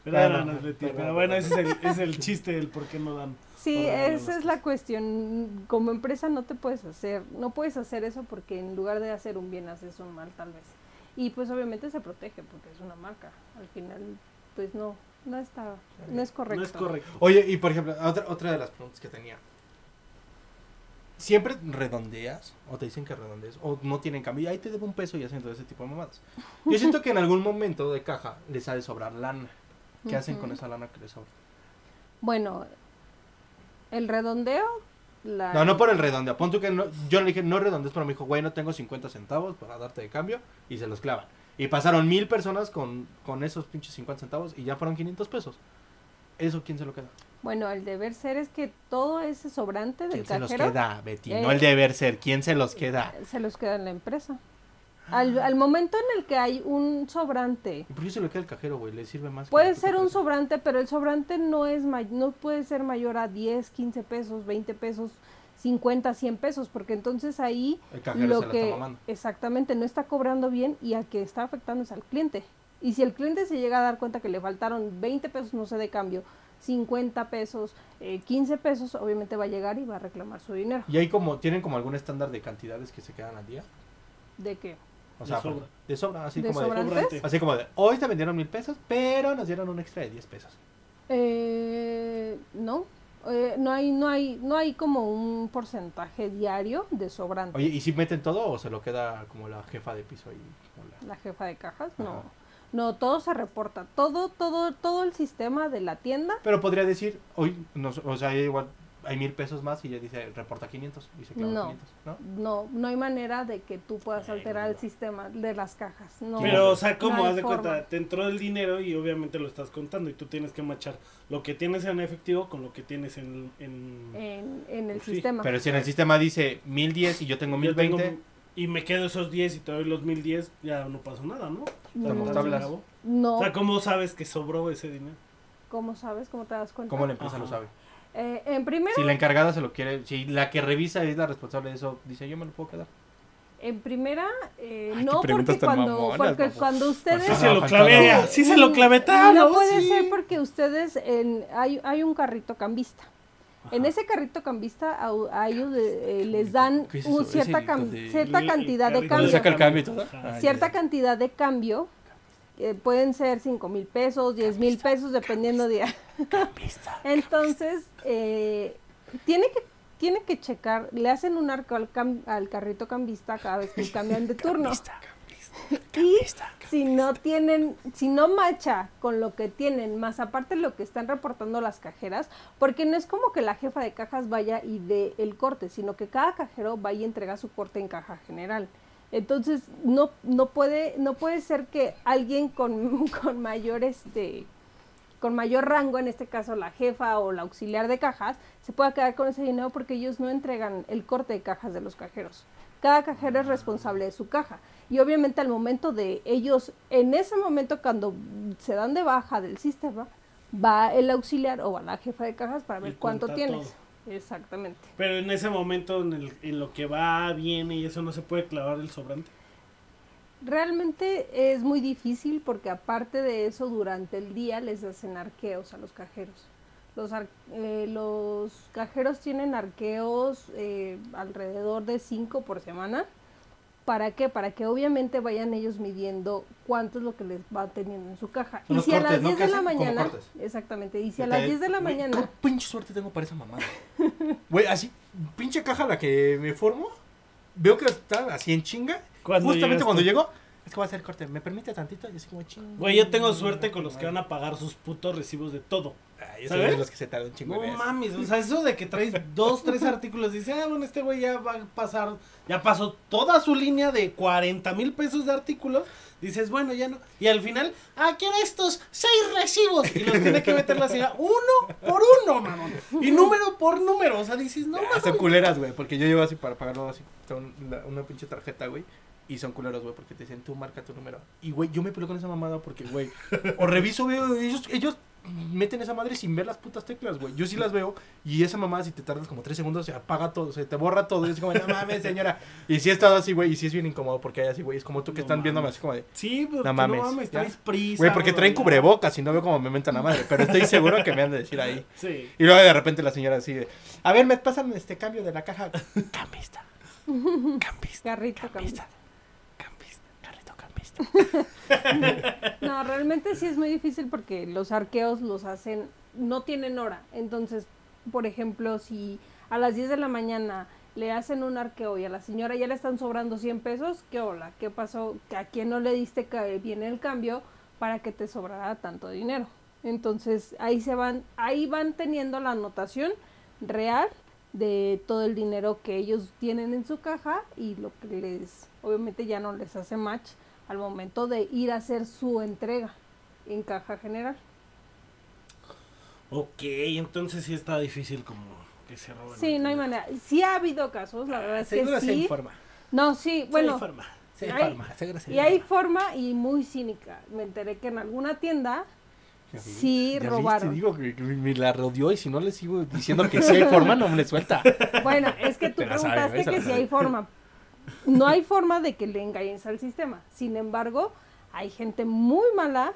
Perdónanos, Betty, Perdón, pero bueno, ese es el, es el chiste del por qué no dan. Sí, esa es la cuestión. Como empresa no te puedes hacer, no puedes hacer eso porque en lugar de hacer un bien haces un mal tal vez. Y pues obviamente se protege porque es una marca. Al final, pues no, no está, no es correcto. No es correcto. Oye, y por ejemplo, otra, otra de las preguntas que tenía. ¿Siempre redondeas? ¿O te dicen que redondeas? ¿O no tienen cambio? Y ahí te debo un peso y hacen todo ese tipo de mamadas. Yo siento que en algún momento de caja les ha de sobrar lana. ¿Qué hacen con esa lana que les sobra? Bueno, el redondeo, la... No, no por el redondeo. Pon tú que no, yo le dije, no redondees, pero me dijo, güey, no tengo 50 centavos para darte de cambio. Y se los clavan. Y pasaron mil personas con, con esos pinches 50 centavos y ya fueron 500 pesos. ¿Eso quién se lo queda? Bueno, el deber ser es que todo ese sobrante del ¿Quién se los cajero queda, Betty? Eh, no el deber ser. ¿Quién se los queda? se los queda en la empresa. Al, al momento en el que hay un sobrante, ¿Y por qué se lo queda el cajero, güey? ¿Le sirve más? puede ser un sobrante, pero el sobrante no es no puede ser mayor a 10, 15 pesos, 20 pesos, 50, 100 pesos, porque entonces ahí El lo se la que exactamente no está cobrando bien y al que está afectando es al cliente. Y si el cliente se llega a dar cuenta que le faltaron 20 pesos, no sé, de cambio, 50 pesos, eh, 15 pesos, obviamente va a llegar y va a reclamar su dinero. ¿Y hay como, tienen como algún estándar de cantidades que se quedan al día? ¿De qué? O De sea, sobra. de sobra, así ¿De como de, así como de, hoy te vendieron mil pesos, pero nos dieron un extra de 10 pesos. Eh, no, eh, no hay, no hay, no hay como un porcentaje diario de sobrante. Oye, ¿y si meten todo o se lo queda como la jefa de piso ahí? la- La jefa de cajas, no. Ajá. No, todo se reporta, todo, todo, todo el sistema de la tienda. Pero podría decir, hoy, nos, o sea, igual hay mil pesos más y ella dice, reporta 500 y se clava No. 500, ¿no? No, no hay manera de que tú puedas Ay, alterar el sistema de las cajas. No. Pero, o sea, ¿cómo? Haz de forma. cuenta, te entró el dinero y obviamente lo estás contando y tú tienes que machar lo que tienes en efectivo con lo que tienes en... en... en, en el Sí, sistema. Pero si en el sistema dice 1010 y yo tengo Yo tengo- 1020, y me quedo esos 10 y te doy los 1010, ya no pasó nada, ¿no? Tablas. acabó. No, O sea, ¿cómo sabes que sobró ese dinero? ¿cómo sabes? ¿Cómo te das cuenta? ¿cómo la empresa Ajá. lo sabe? Eh, en primera, Si la encargada se lo quiere, si la que revisa es la responsable de eso, dice, yo me lo puedo quedar. en primera, eh, Ay, no porque cuando, mamonas, porque cuando ustedes Sí se lo clavé, sí se lo clavé No puede sí. ser porque ustedes, en, hay, hay un carrito cambista. En ese carrito cambista a, a ellos eh, les dan ¿Qué es un cierta, cam- donde- cierta cantidad de carrito ¿Dónde cambio. saca el cambio y todo? Ajá. Ah, Cierta cantidad de cambio. Que pueden ser 5 mil pesos, 10 mil pesos, dependiendo de... Entonces, eh, tiene que tiene que checar, le hacen un arco al, cam- al carrito cambista cada vez que cambian de turno. Y si no tienen, si no macha con lo que tienen, más aparte lo que están reportando las cajeras, porque no es como que la jefa de cajas vaya y dé el corte, sino que cada cajero vaya y entrega su corte en caja general. Entonces, no, no puede, no puede ser que alguien con, con mayor este con mayor rango, en este caso la jefa o la auxiliar de cajas, se pueda quedar con ese dinero porque ellos no entregan el corte de cajas de los cajeros. Cada cajero es responsable de su caja. Y obviamente al momento de ellos, en ese momento cuando se dan de baja del sistema, va el auxiliar o va la jefa de cajas para ver cuánto tienes. Exactamente. Pero en ese momento, en, el- en lo que va, viene y eso no se puede clavar el sobrante. Realmente es muy difícil porque aparte de eso, durante el día les hacen arqueos a los cajeros. Los, eh, los cajeros tienen arqueos eh, alrededor de 5 por semana. ¿Para qué? Para que obviamente vayan ellos midiendo cuánto es lo que les va teniendo en su caja. Y si a las ¿no? 10 que de la mañana, cortes. exactamente, y si a las te- 10 de la güey, mañana, qué pinche suerte tengo para esa mamada. Güey, así, pinche caja la que me formo, veo que está así en chinga. Justamente cuando llego, es que voy a hacer corte. ¿Me permite tantito? Y así como ching. Güey, yo tengo suerte con los que van a pagar sus putos recibos de todo. Ay, esos ¿Sabes? son los que se tardan un chingo No en eso. mames, o sea, eso de que traes dos, tres artículos, dice, ah, bueno, este güey ya va a pasar, ya pasó toda su línea de 40 mil pesos de artículos, dices, bueno, ya no, y al final, ah, quiero estos seis recibos, y los tiene que meter la ciudad uno por uno, mamón, y número por número, o sea, dices, no Ah, mames. son culeras, güey, porque yo llevo así para pagarlo así, una pinche tarjeta, güey. Y son culeros, güey, porque te dicen, tú marca tu número. Y, güey, yo me peleo con esa mamada porque, güey, o reviso, veo, ellos, ellos meten esa madre sin ver las putas teclas, güey. Yo sí las veo y esa mamada, si te tardas como tres segundos, se apaga todo, se te borra todo. Y es como, no mames, señora. Y sí he estado así, güey, y sí es bien incómodo porque hay así, güey, es como tú que No están viéndome mames. así como de, Sí, pero No no mames, traes prisa. güey, porque traen cubrebocas y no veo cómo me mentan la madre. Pero estoy seguro que me han de decir ahí. Sí. Y luego de repente la señora así de, a ver, me pasan este cambio de la caja. Cambista. Cambista. Carrito, Cambista. cambista. No, realmente sí es muy difícil porque los arqueos los hacen, no tienen hora. Entonces, por ejemplo, si a las 10 de la mañana le hacen un arqueo y a la señora ya le están sobrando 100 pesos, ¿qué hola? ¿Qué pasó? ¿Que ¿A quién no le diste que viene el cambio para que te sobrara tanto dinero? Entonces, ahí se van, ahí van teniendo la anotación real de todo el dinero que ellos tienen en su caja y lo que les, obviamente ya no les hace match al momento de ir a hacer su entrega en caja general. Ok, entonces sí está difícil como que se roben. Sí, no hay manera. Sí ha habido casos, la verdad es que Seguro se sí. informa. No, sí, bueno, Sí, forma. Se Hay- informa, seguro se y hay informa. forma y muy cínica. Me enteré que en alguna tienda sí ya robaron. viste, digo que que me la rodeó y si no le sigo diciendo que sí hay forma, no me le suelta. Bueno, es que tú Te sabe, preguntaste esa que si sabe. hay forma. No hay forma de que le engañes al sistema. Sin embargo, hay gente muy mala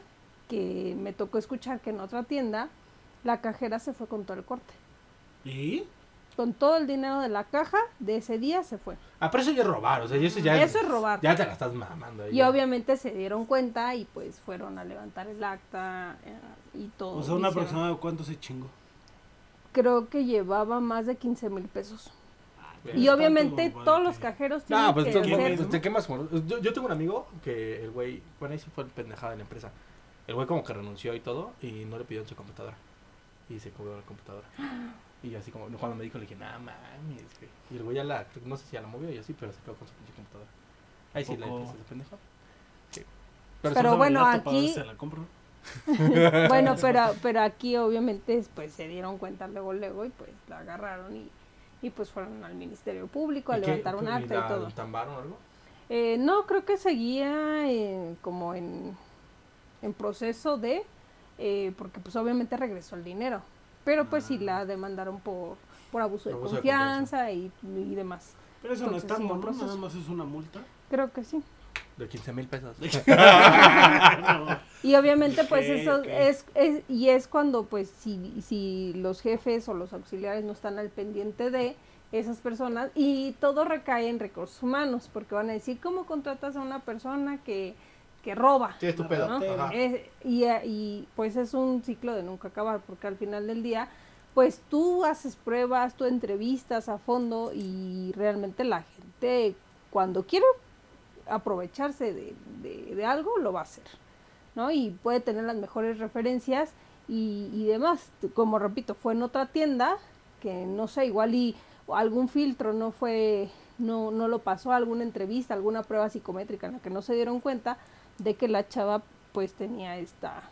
que me tocó escuchar que en otra tienda la cajera se fue con todo el corte. ¿Y? Con todo el dinero de la caja de ese día se fue. Ah, pero eso ya es robar, o sea, eso ya Eso es robar. Ya te la estás mamando. ahí, Y ya. obviamente se dieron cuenta y pues fueron a levantar el acta eh, y todo. O sea, una hicieron. persona de cuánto se chingó. Creo que llevaba más de 15 mil pesos. Y obviamente como todos los cajeros tienen No, pues, que entonces, ¿Qué hacer... pues, te quemas como- Yo, yo tengo un amigo que el güey, bueno, ahí sí fue el pendejada de la empresa. El güey como que renunció y todo y no le pidió en su computadora. Y se cobró la computadora. Y así como cuando me dijo le dije, nah mames, güey. Y el güey ya la, no sé si ya la movió y así, pero se quedó con su pinche computadora. Ahí sí la empresa de pendejo. Sí. Pero Pásame bueno, aquí- si se la compro. Bueno, pero, pero aquí obviamente pues se dieron cuenta luego, luego y pues la agarraron y, y pues fueron al Ministerio Público a levantar un ¿Y acta y la todo. tambaron o algo? Eh, no, creo que seguía en- como en, en proceso de, eh, porque pues obviamente regresó el dinero, pero pues sí la demandaron por, por abuso de Ah. Confianza y, y demás. Pero eso no es sí, tanto, proceso. Nada más es una multa. Creo que sí. De 15 mil pesos. Y obviamente pues eso es, es, y es cuando pues si, si los jefes o los auxiliares no están al pendiente de esas personas y todo recae en recursos humanos, porque van a decir, ¿cómo contratas a una persona que, que roba? Sí, es tu pedo. ¿no? Ajá. Es- y, y, pues es un ciclo de nunca acabar, porque al final del día, pues tú haces pruebas, tú entrevistas a fondo y realmente la gente cuando quiere aprovecharse de, de- algo, lo va a hacer, ¿no? Y puede tener las mejores referencias y, y demás. Como repito, fue en otra tienda que no sé, igual y algún filtro no fue, no, no lo pasó, alguna entrevista, alguna prueba psicométrica en la que no se dieron cuenta de que la chava pues tenía esta,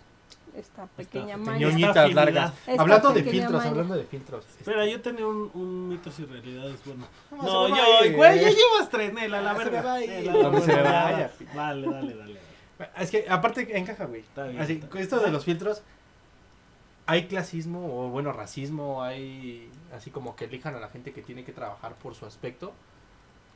esta pequeña Esta maña. Afinidad. largas. Esta Hablando de filtros, maña. hablando de filtros. Espera, yo tenía un, un mitos y realidades, bueno. No, yo, güey, ya llevas tres, Nela, la Ah, se me verga. va a ir. Nela, Donde la se me verga, vaya. Dale, dale, dale. Es que aparte encaja, güey. Está bien, Así, está bien. esto de los filtros, hay clasismo o bueno, racismo, hay así como que elijan a la gente que tiene que trabajar por su aspecto.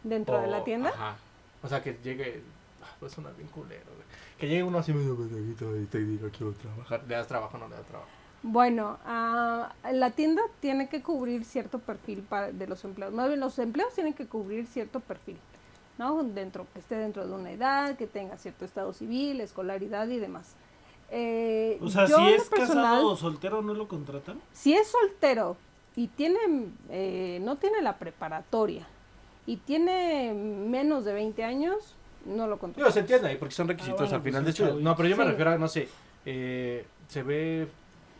Dentro de la tienda. Ajá. O sea, que llegue, ah, pues suena bien culero, güey. Que llegue uno así medio pendejito y te diga quiero trabajar. ¿Le das trabajo o no le das trabajo? Bueno, ah, la tienda tiene que cubrir cierto perfil para, de los empleados. Más bien, los empleados tienen que cubrir cierto perfil, ¿no? Dentro, que esté dentro de una edad, que tenga cierto estado civil, escolaridad y demás. Eh, O sea, yo si es personal, casado o soltero, ¿no lo contratan? si es soltero y tiene, eh, no tiene la preparatoria y tiene menos de 20 años, no lo Digo, contratan. se entiende ahí porque son requisitos bueno, al final pues de es estudio. No, pero yo me Sí. refiero a, no sé, eh, se ve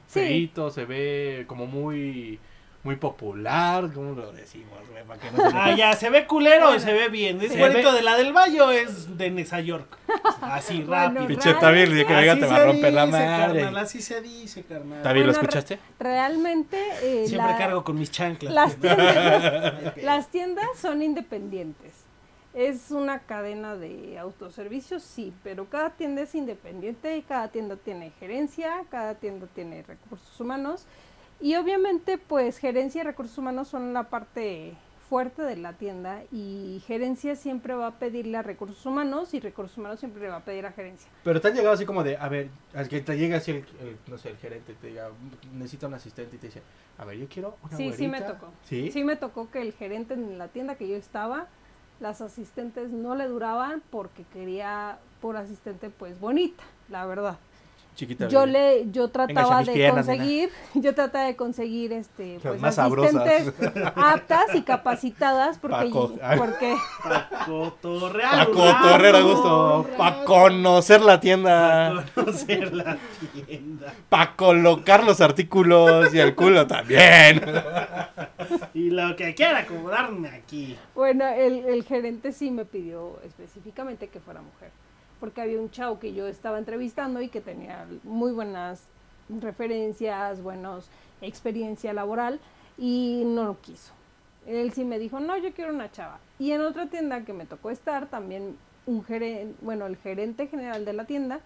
Sí. feito, se ve como muy muy popular, ¿cómo lo decimos, güey? Para que no se Ah, ya, se ve culero y se ve bien. Es Sí. bonito de la del Bayo, es de Nesa York. Así, Bueno, rápido. Pinche Tavi, el día que venga te va a romper la dice, madre. carnal, así se dice, carnal. Tavi, ¿lo Bueno, re- escuchaste? Realmente eh, Siempre la- cargo con mis chanclas. las tiendas, las tiendas son independientes. Es una cadena de autoservicios, sí, pero cada tienda es independiente, cada tienda tiene gerencia, cada tienda tiene recursos humanos y obviamente pues gerencia y recursos humanos son la parte fuerte de la tienda y gerencia siempre va a pedirle a recursos humanos y recursos humanos siempre le va a pedir a gerencia. Pero te han llegado así como de, a ver, al que te llega así el, el, no sé, el gerente, te diga, necesita un asistente y te dice, a ver, yo quiero una Sí, sí me güerita". tocó. ¿Sí? Sí me tocó que el gerente en la tienda que yo estaba, las asistentes no le duraban porque quería por asistente pues bonita, la verdad. Chiquita. Yo bebé. le yo trataba de piernas, nena. conseguir, yo trataba de conseguir este pues más sabrosas. asistentes aptas y capacitadas porque Paco. Porque Para cotorrear. A gusto, un pa' rato, conocer la tienda, pa' conocer la tienda. pa' colocar los artículos y el culo también. Y lo que quiera acomodarme aquí. Bueno, el, el gerente sí me pidió específicamente que fuera mujer, porque había un chavo que yo estaba entrevistando y que tenía muy buenas referencias, buenos experiencia laboral y no lo quiso. Él sí me dijo, no, yo quiero una chava. Y en otra tienda que me tocó estar, también un gerente, bueno, el gerente general de la tienda,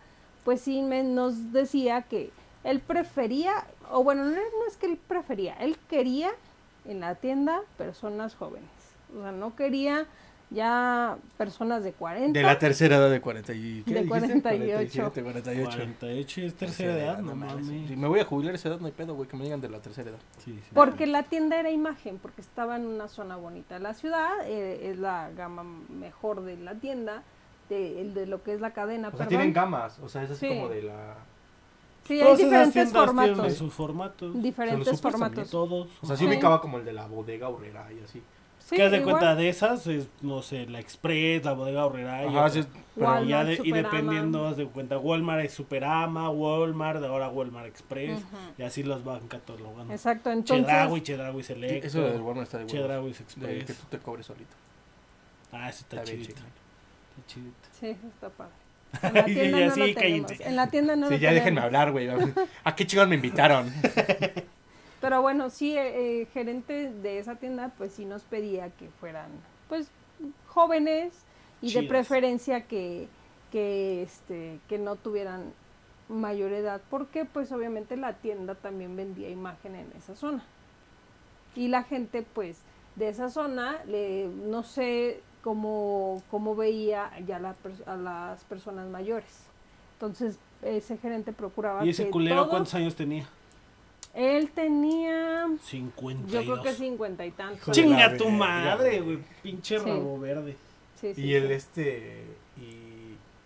pues sí me, nos decía que él prefería, o bueno, no, no es que él prefería, él quería en la tienda personas jóvenes. O sea, no quería ya personas de 40. De la tercera edad de 40 y... ¿qué De dijiste? 48. 47, 48. 48 es tercera Tercera edad, no mames. Si me voy a jubilar a esa edad, no hay pedo, güey, que me digan de la tercera edad. Sí, sí. Porque la tienda era imagen, porque estaba en una zona bonita de la ciudad, eh, es la gama mejor de la tienda, de, el de lo que es la cadena. O sea, perdón. tienen gamas, o sea, es así Sí. como de la... Sí, hay Todas esas diferentes formatos. sus formatos. Diferentes formatos. Todos. O sea, sí Sí. ubicaba como el de la bodega horrera y así. Sí, ¿Qué haz de igual. cuenta de esas? Es, no sé, la Express, la bodega horrera. y Ajá, otra. sí, pero Walmart, Y ya de- y dependiendo, haz de cuenta, Walmart es Superama, Walmart, ahora Walmart Express, y así los van catalogando. Exacto, entonces. Chedraui, Chedraui Select. eso del Walmart está de. Chedraui De que Express. tú te cobres solito. Ah, eso está, Está chidito. chingón. Está chidito. Sí, eso está padre. En la Y tienda ya no sí, lo tenemos. En la tienda no sí, lo ya déjenme hablar, güey. ¿A qué chicos me invitaron? Pero bueno, sí, el gerente de esa tienda, pues sí nos pedía que fueran, pues, jóvenes y de preferencia que, que, este, que no tuvieran mayor edad, porque pues obviamente la tienda también vendía imagen en esa zona. Y la gente, pues, de esa zona, le, no sé cómo, cómo veía ya la a las personas mayores. Entonces, ese gerente procuraba ¿Y ese que culero todos- cuántos años tenía? Él tenía 52. yo creo que cincuenta y tantos. Chinga tu madre, güey. Pinche Sí. rabo verde. Sí, sí, Y el este. Y.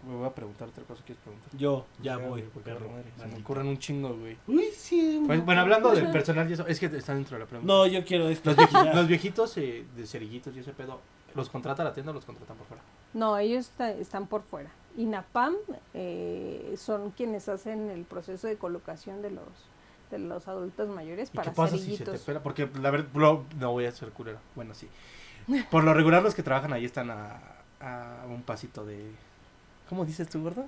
Me voy a preguntar otra cosa. ¿Quieres preguntar? Yo, ya voy, porque perro. madre, Se me ocurren un chingo, güey. Uy, sí. Pues, bueno, hablando del personal y eso, es que está dentro de la pregunta. No, yo quiero esto. Los, vieji- Ya. los viejitos eh, de cerillitos y ese pedo, ¿los contrata la tienda o los contratan por fuera? No, ellos está- están por fuera. INAPAM eh, son quienes hacen el proceso de colocación de los de los adultos mayores ¿Y para qué pasa si se te pela? Porque la verdad, lo- no voy a ser culero. Bueno, sí. Por lo regular los que trabajan ahí están a, a un pasito de... ¿Cómo dices tú, gordo?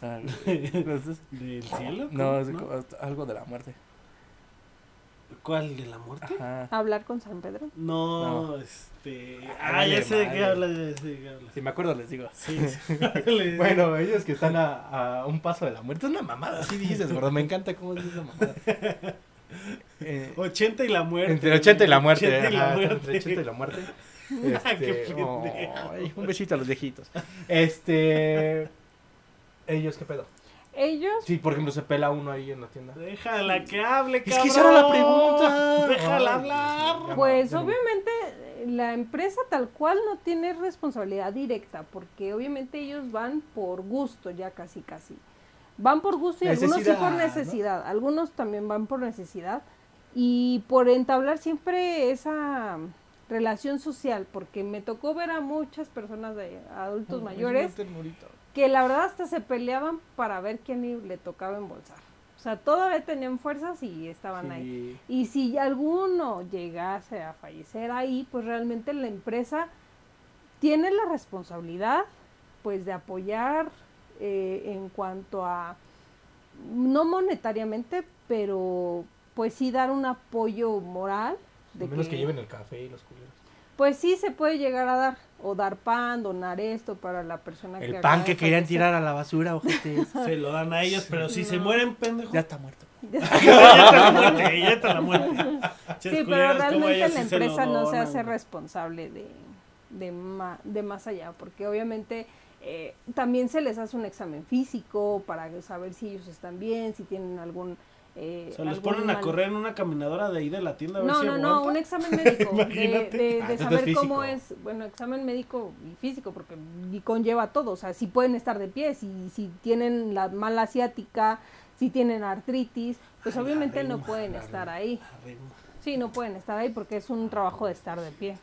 ¿Del cielo? no, es como algo de la muerte. ¿Cuál? ¿De la muerte? Ajá. Hablar con San Pedro. No, No. Este. Ah, Ah, ya sé de qué hablas, ya sé de qué hablas. Si me acuerdo les digo. Sí, sí. Le- Bueno, ellos que están a, a un paso de la muerte. Es una mamada, así dices, gordo. Me encanta cómo dices la mamada. Eh, 80 y la muerte. Entre el 80 y la muerte. 80 y la ajá, muerte. Entre 80 y la muerte. Qué Este, ay, un besito a los viejitos. Este. Ellos, ¿qué pedo? Ellos, Sí, por ejemplo, se pela uno ahí en la tienda. Déjala que hable, Es cabrón. que esa era la pregunta. Déjala hablar. pues obviamente la empresa tal cual no tiene responsabilidad directa, porque obviamente ellos van por gusto ya casi casi. Van por gusto y algunos sí por Necesidad, ¿no? necesidad, algunos también van por necesidad y por entablar siempre esa relación social, porque me tocó ver a muchas personas de adultos Ay, mayores que la verdad hasta se peleaban para ver quién le tocaba embolsar. O sea, todavía tenían fuerzas y estaban ahí. Y si alguno llegase a fallecer ahí, pues realmente la empresa tiene la responsabilidad pues de apoyar eh, en cuanto a, no monetariamente, pero pues sí dar un apoyo moral. De menos que... lleven el café y los culeros. Pues sí se puede llegar a dar. O dar pan, donar esto para la persona que El pan que querían fallecer. tirar a la basura, ojete. Se lo dan a ellos, pero si se mueren, pendejo. ya está muerto. ya está la muerte, ya está la muerte. Sí, pero realmente la sí se lo empresa no se hace responsable de, de, ma- de más allá, porque obviamente eh, también se les hace un examen físico para saber si ellos están bien, si tienen algún... Eh, O sea, los ponen a mal- correr en una caminadora de ahí de la tienda a ver No, si no, no, un examen médico, de, Ah, saber es cómo es, bueno, examen médico y físico, porque y conlleva todo, o sea, si pueden estar de pie, si, si tienen la mala asiática, si tienen artritis, pues Ay, obviamente no pueden estar ahí. Sí, no pueden estar ahí porque es un trabajo de estar de pie.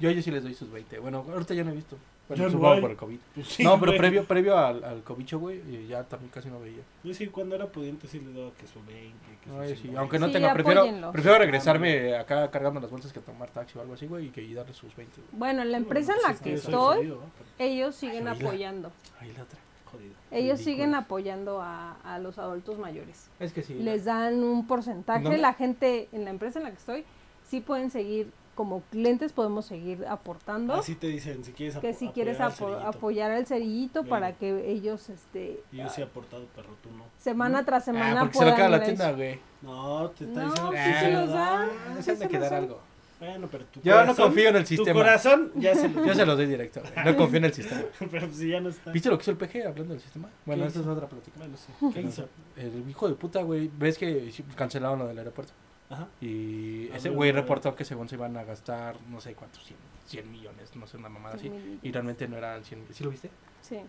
Yo ellos sí les doy sus 20. Bueno, ahorita ya no he visto. Bueno, supongo por el COVID. pues sí, no, pero güey. previo, previo al, al cobicho, güey, eh, ya también casi no veía. Yo sí, cuando era pudiente sí les daba que su 20, que su Ay, sí, 50. Aunque no Sí, tenga, prefiero, prefiero regresarme acá cargando las bolsas que tomar taxi o algo así, güey, y que y darle sus 20. güey. Bueno, en la empresa en Pues la es que estoy, jodido, ¿no? ellos siguen Ay, apoyando. Ahí la otra. Jodido. Ellos Ridículo. siguen apoyando a, a los adultos mayores. Es que sí. Les dan un porcentaje. ¿Dónde? La gente en la empresa en la que estoy, sí pueden seguir, como clientes podemos seguir aportando. Así te dicen, si quieres que si quieres apoyar al apo- cerillito. apoyar al cerillito Claro. para que ellos este Y Yo sí he aportado, perro, tú no. semana tras semana ah, porque se lo queda la tienda, eso. güey. No, te está No, diciendo sí que se sí los dan. Ah, se han de se quedar los algo. Bueno, pero tu Yo no corazón- confío en el Tu sistema. corazón ya se lo Yo se los doy directo, güey. No confío en el sistema. Pero si ya no está. ¿Viste lo que hizo el PG hablando del sistema? Bueno, ¿Qué esa es otra plática. Bueno, sí. ¿Qué Pero, hizo? El hijo de puta, güey. ¿Ves que cancelaron lo del aeropuerto? Ajá. Y Ah, ese güey reportó que según se iban a gastar no sé cuántos, 100, 100 millones, no sé, una mamada así. Y realmente no eran 100, ¿sí lo viste? Sí.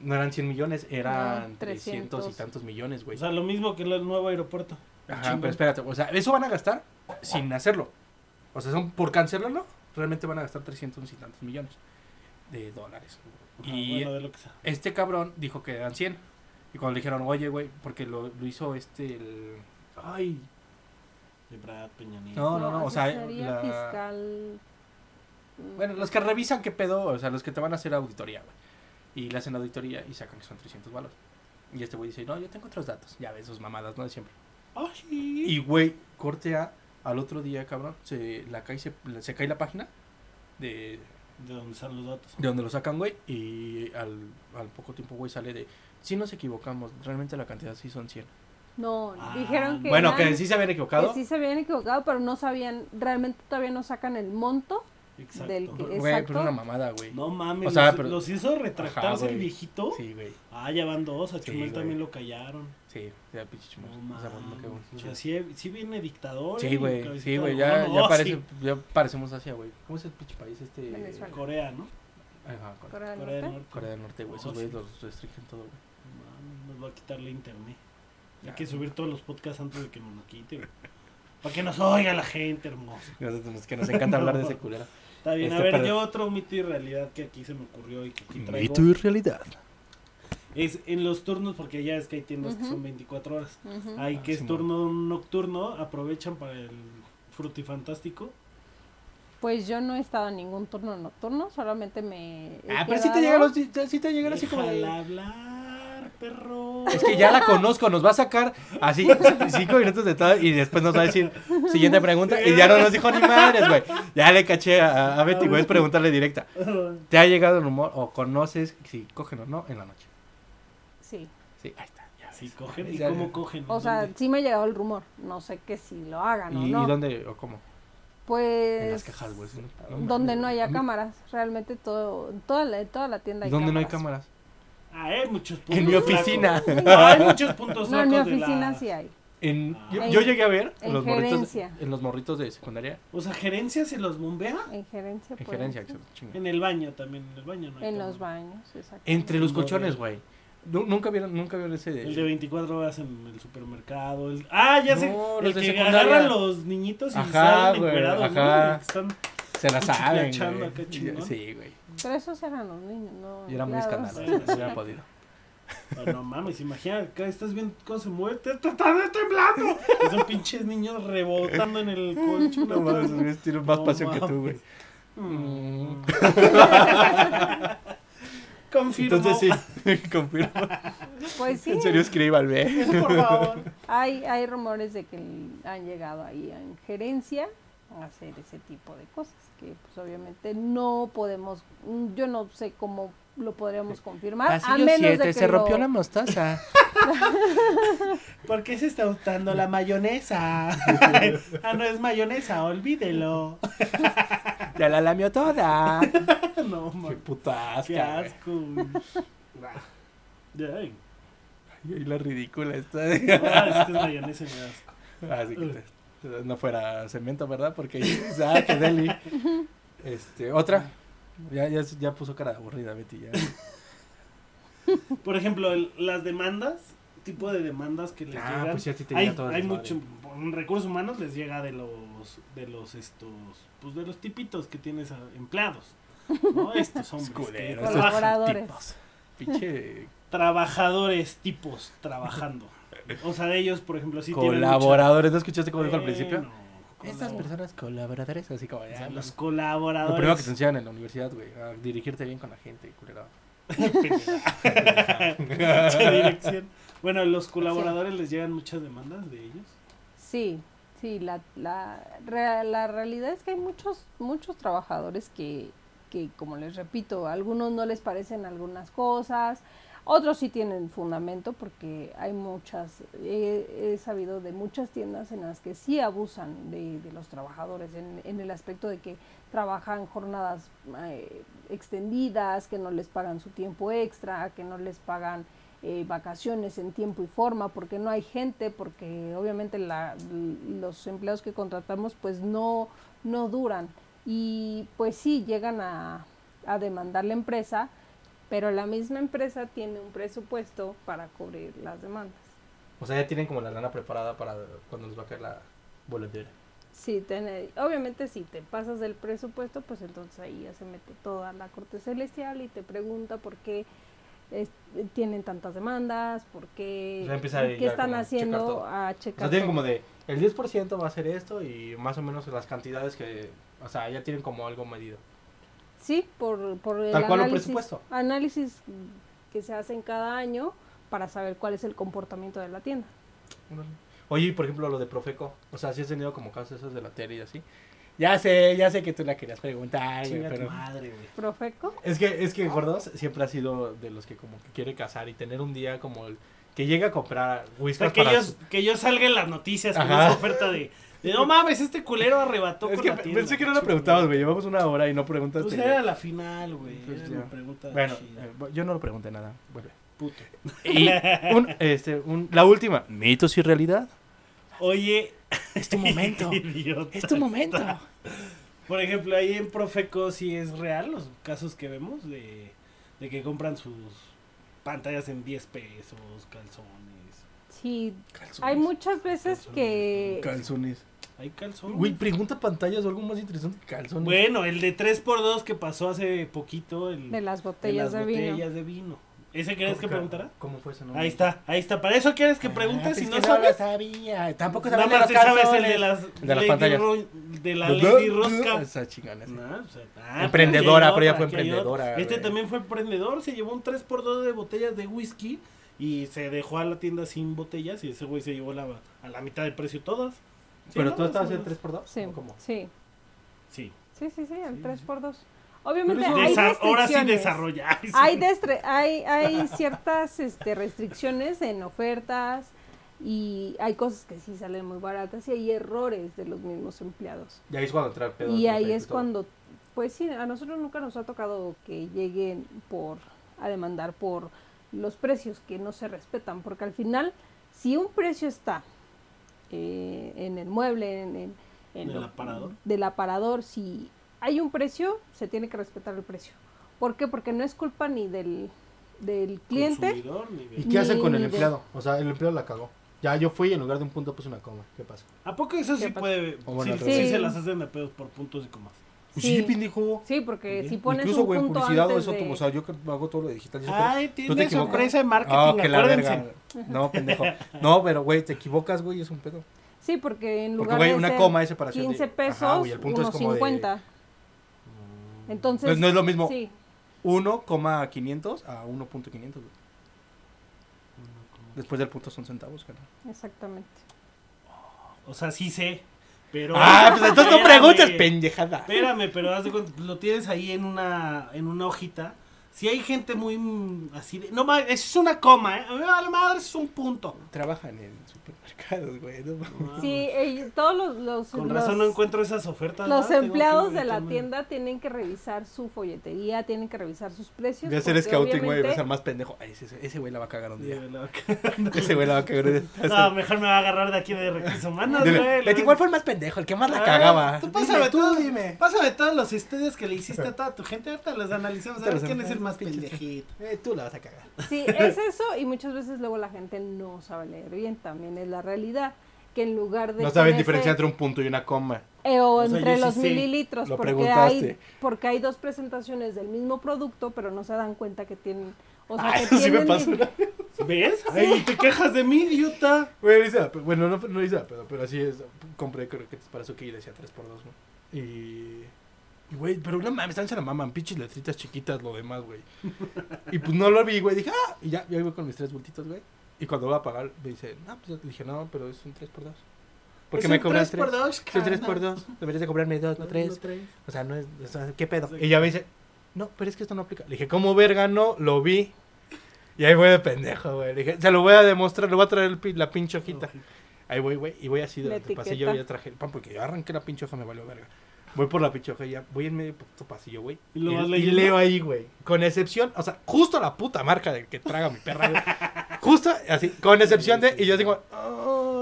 No eran 100 millones, eran No, 300 y 300. tantos millones, güey. O sea, lo mismo que el nuevo aeropuerto. Ajá, chingón. pero espérate, o sea, eso van a gastar sin hacerlo. O sea, son por cancelarlo, realmente van a gastar 300 y tantos millones de dólares. Ajá, y bueno, de lo que sea. este cabrón dijo que eran 100. Y cuando le dijeron, oye, güey, porque lo, lo hizo este, el... Ay, De Brad Peña Nieto. No, no, no, o sea, la- fiscal. mm, Bueno, los que revisan qué pedo, o sea, los que te van a hacer auditoría, güey. Y le hacen auditoría y sacan que son 300 balos. Y este güey dice, no, yo tengo otros datos. Ya ves, sus mamadas, ¿no? De siempre. Ay, Y, güey, corte A, al otro día, cabrón, se, la cae, se, se cae la página de, ¿De dónde están los datos? de donde lo sacan, güey. Y al, al poco tiempo, güey, sale de, si nos equivocamos, realmente la cantidad sí son 100. No, Ah, dijeron que. Bueno, eran- que sí se habían equivocado. que sí se habían equivocado, pero no sabían, realmente todavía no sacan el monto. Exacto. Del que- Güey, exacto. pero es una mamada, güey. No mames, O sea, los, pero- los hizo retractarse Ajá, el viejito. Sí, güey. Ah, ya van dos, a Sí, Chumel güey. también lo callaron. Sí, ya pinche chumel. No O sea, bueno. O sí, sí viene dictador. Sí, eh, güey, sí, güey, ya, ya, parece, sí. ya parecemos Asia, güey. ¿Cómo es el pinche país este? Venezuela. Corea, ¿no? Ajá, Corea, Corea del Norte. Corea del Norte, güey. Esos güeyes los restringen todo, güey. Mames, Nos va a quitar la internet. Hay que subir todos los podcasts antes de que nos lo quite, güey. Para que nos oiga la gente, hermoso. Nosotros que nos encanta hablar de ese culero. Está bien, a Este, ver, pero- yo otro mito y realidad que aquí se me ocurrió y que aquí traigo. Mito y realidad. Es en los turnos, porque ya es que hay tiendas que son 24 horas. Hay Ah, que es turno nocturno, aprovechan para el frutifantástico. Pues yo no he estado en ningún turno nocturno, solamente me. he Ah, pero sí te llegan los, sí te llegan así como de- hablar, perro. Es que ya la conozco, nos va a sacar así cinco minutos de todo y después nos va a decir siguiente pregunta y ya no nos dijo ni madres, güey. Ya le caché a, a Betty, güey, es preguntarle directa. ¿Te ha llegado el rumor o conoces si cogen o no en la noche? Sí. Sí, ahí está. Ya cogen, ¿y Ya- cómo cogen? O sea, ¿Dónde? sí me ha llegado el rumor. No sé que si lo hagan o ¿Y, no. y dónde o cómo? Pues. En las cajas, güey. No, no donde no haya cámaras. Realmente todo, toda la, toda la tienda hay ¿Dónde no hay cámaras. Hay muchos puntos. En mi oficina. flacos. No, hay muchos puntos No, en mi oficina la- sí hay. En, yo, En- yo llegué a ver en los morritos, en los morritos de secundaria. O sea, gerencia se los bombea. En gerencia. En gerencia. En el baño también, en el baño no hay En los baños, exacto. Entre los colchones, güey. Nu- Nunca vieron, nunca vieron ese de... El de 24 horas en el supermercado. el- Ah, ya sé. No, el los de que secundaria. agarran los niñitos y Ajá, salen güey, ajá. Están... Se la saben, güey. acá. Sí, güey. Pero esos eran los niños, ¿no? Y era muy escandaloso. Sí, No sí. hubiera podido. Oh, no mames, imagina, acá estás viendo cómo se mueve, te está temblando. Y son pinches niños rebotando en el colchón. No mames, esos güeyes tienen más No pasión que tú, güey. Mm. Confirmo. Entonces sí, confirmo. Pues sí, En serio escríbanme. Por favor. hay, hay rumores de que han llegado ahí en gerencia hacer ese tipo de cosas que pues obviamente no podemos mm, yo no sé cómo lo podríamos confirmar a Pasillo menos 7, de que se rompió lo- la mostaza. ¿Por qué se está usando la mayonesa? ah, no es mayonesa, olvídelo. ya la lamió toda. no, Qué man, qué asca, güey. asco. Ay, Y la ridícula está. no, es que es mayonesa y me asco. Así que te- no fuera cemento, ¿verdad? Porque ah, qué deli. Este, otra. Ya, ya, ya puso cara aburrida, Betty. Ya. Por ejemplo, el- las demandas, tipo de demandas que les Ah, llegan. pues sí, a ti te hay llega todo el hay mucho, en recursos humanos les llega de los, de los estos, pues de los tipitos que tienes a- empleados. ¿no? Estos hombres que Escuderos. Colaboradores. tipos. Pinche trabajadores tipos trabajando. O sea, de ellos, por ejemplo, sí colaboradores. ¿No escuchaste cómo dijo al principio? Bueno, Estas personas colaboradores, así como o ya. no- los Lo colaboradores. primero que te enseñan en la universidad, güey, a dirigirte bien con la gente, culero. Mucha dirección. Bueno, los colaboradores les llegan muchas demandas de ellos. Sí, sí, la, la, la realidad es que hay muchos, muchos trabajadores que, que, como les repito, a algunos no les parecen algunas cosas, otros sí tienen fundamento porque hay muchas, he, sabido de muchas tiendas en las que sí abusan de, los trabajadores en, el aspecto de que trabajan jornadas eh, extendidas, que no les pagan su tiempo extra, que no les pagan eh, vacaciones en tiempo y forma, porque no hay gente, porque obviamente la, los empleados que contratamos pues no, no duran. Y pues sí, llegan a, a demandar la empresa, pero la misma empresa tiene un presupuesto para cubrir las demandas. O sea, ya tienen como la lana preparada para cuando les va a caer la boletera. Sí, tiene- obviamente si te pasas del presupuesto, pues entonces ahí ya se mete toda la corte celestial y te pregunta por qué es- tienen tantas demandas, por qué, O sea, qué están como a checar haciendo O checar. sea, tienen todo. como de, el 10% va a ser esto y más o menos las cantidades que, o sea, ya tienen como algo medido. Sí, por, por el Tal cual un análisis, presupuesto. análisis que se hacen cada año para saber cuál es el comportamiento de la tienda. Oye, y por ejemplo, lo de Profeco, o sea, si has tenido como casos esos de la tele y así. Ya sé, ya sé que tú la querías preguntar, güey, pero... madre, güey. Profeco, Es que, es que Gordos siempre ha sido de los que como que quiere casar y tener un día como el que llega a comprar O whisky sea, que ellos, que ellos salgan en las noticias con Ajá. esa oferta de, no mames, este culero arrebató Es con que la tienda. pensé que no lo preguntabas, güey. Llevamos una hora y no Pues preguntaste. era la final, güey. Pues Bueno, chida. eh, yo no lo pregunté nada. Vuelve. Puto. Y un, este, un, la última. ¿Mitos y realidad? Oye. Es tu momento. idiota. es tu momento. Por ejemplo, ahí en Profeco sí es real los casos que vemos de, de que compran sus pantallas en 10 pesos, calzones. sí, hay muchas veces que Calzones. Hay calzones. Güey, pregunta pantallas o algo más interesante que calzones. Bueno, el de 3x2 que pasó hace poquito. El, de las de botellas las de, vino. botellas de vino. ¿Ese quieres que preguntara? ¿Cómo fue ese Ahí está, ahí está. Para eso quieres que preguntes Ah, si no que sabes. lo sabía. Tampoco Nada sabía más de te los sabes el de las, de las pantallas. Ro- de la Lady Rosca. Esa chingona. No, o sea, ah, Emprendedora, aquí pero ella fue emprendedora. Este güey. también fue emprendedor, se llevó un 3x2 de botellas de whisky y se dejó a la tienda sin botellas y ese güey se llevó la, a la mitad de precio todas. Pero tú estabas en menos. 3x2. Sí, ¿o ¿Cómo? sí, Sí. sí, sí, sí, el Sí, 3x2. Obviamente hay Desa- ahora sí restricciones. desarrolla. Ay, sí. Hay, destre- hay, hay ciertas este, restricciones en ofertas y hay cosas que sí salen muy baratas y hay errores de los mismos empleados. Y ahí es cuando entra el pedo. Y ahí es cuando, pues sí, a nosotros nunca nos ha tocado que lleguen por a demandar por los precios que no se respetan, porque al final, si un precio está eh, en el mueble, en, en- en ¿Del lo- aparador? del aparador, si hay un precio, se tiene que respetar el precio. ¿Por qué? Porque no es culpa ni del, del cliente, Consumidor, ni de- ¿Y qué hacen con el de- empleado? O sea, el empleado la cagó. Ya yo fui y en lugar de un punto puse una coma. ¿Qué pasa? ¿A poco eso sí puede? Sí, sí se las hacen de pedos por puntos y comas. Pues Sí. sí, pendejo. Sí, porque si pones Incluso, un güey, publicidad o eso, de- o sea, yo que hago todo lo digital. y eso, Ay, pero- ¿tú te tiene sorpresa de marketing, Ah, que la acuérdense. verga. No, pendejo. No, pero, güey, te equivocas, güey, es un pedo. Sí, porque en Porque, lugar güey, de una ser coma es separación. de- 15 Ajá, pesos, güey, el punto es unos como de- 50. Entonces, No, es- no es lo mismo sí, 1,500 a 1.500, güey. Después del punto son centavos, cara. exactamente. O sea, sí sé. Pero. Ah, pues entonces no Espérame. preguntes pendejada. Espérame, pero haz de cuenta, lo tienes ahí en una, en una hojita. Si hay gente muy mm, así de. No, ma- eso es una coma, ¿eh? A mí me vale madre, eso es un punto. Trabajan en supermercados, güey. no mames. Sí, eh, todos los, los, Con los- razón no encuentro esas ofertas. los empleados de la tienda tienen que revisar su folletería, tienen que revisar sus precios. Voy a hacer scouting, güey. Voy a ser más pendejo. Ay, ese, ese güey la va a cagar un día. Ese güey la va a cagar un día. No, mejor me va a agarrar de aquí de recursos humanos, güey. Leti, ¿cuál fue el más pendejo? El que más la Ah, cagaba. Tú pásame, Dime, todo, dime. pásame todos los estudios que le hiciste a toda tu gente. Ahorita los analizamos. A ver quién es el analizamos, más pendejito. Eh, tú la vas a cagar. Sí, es eso y muchas veces luego la gente no sabe leer bien, también es la realidad, que en lugar de... No saben diferenciar entre un punto y una coma. eh, o, O sea, entre sí los mililitros, Lo porque hay, porque hay dos presentaciones del mismo producto, pero no se dan cuenta que tienen... O sea, Ah, que eso sí me pasó una ¿Ves? Ay, te quejas de mí, idiota. Pe- bueno, no, no hice la pedo, pero así es. Compré croquetas para Suki y decía 3x2, ¿no? Y. Y, güey, pero no mames, están se la maman, pinches letritas chiquitas, lo demás, güey. Y pues no lo vi, güey, dije, ah, y ya, ya voy con mis tres bultitos, güey. Y cuando voy a pagar, me dice, no, pues le dije, no, pero es un 3x2. ¿Por qué Es me cobras 3 por 3? dos, Es un carnal. 3x2, deberías de cobrarme 2, no 3. No, tres. O sea, no es, o sea, ¿qué pedo? Y ya me dice, no, pero es que esto no aplica. Le dije, ¿cómo verga no? Lo vi. Y ahí voy de pendejo, güey. Le dije, se lo voy a demostrar, le voy a traer el la pinche hojita. Ahí voy, güey, y voy así durante el pasillo ya traje el pan porque yo arranqué la pinche hoja, me valió verga. Voy por la pinche hoja y ya voy en medio de puto pasillo, güey. ¿Y lo leo ahí, güey. Con excepción, o sea, justo la puta marca de que traga mi perra, güey. Justo así, con excepción de, y yo digo,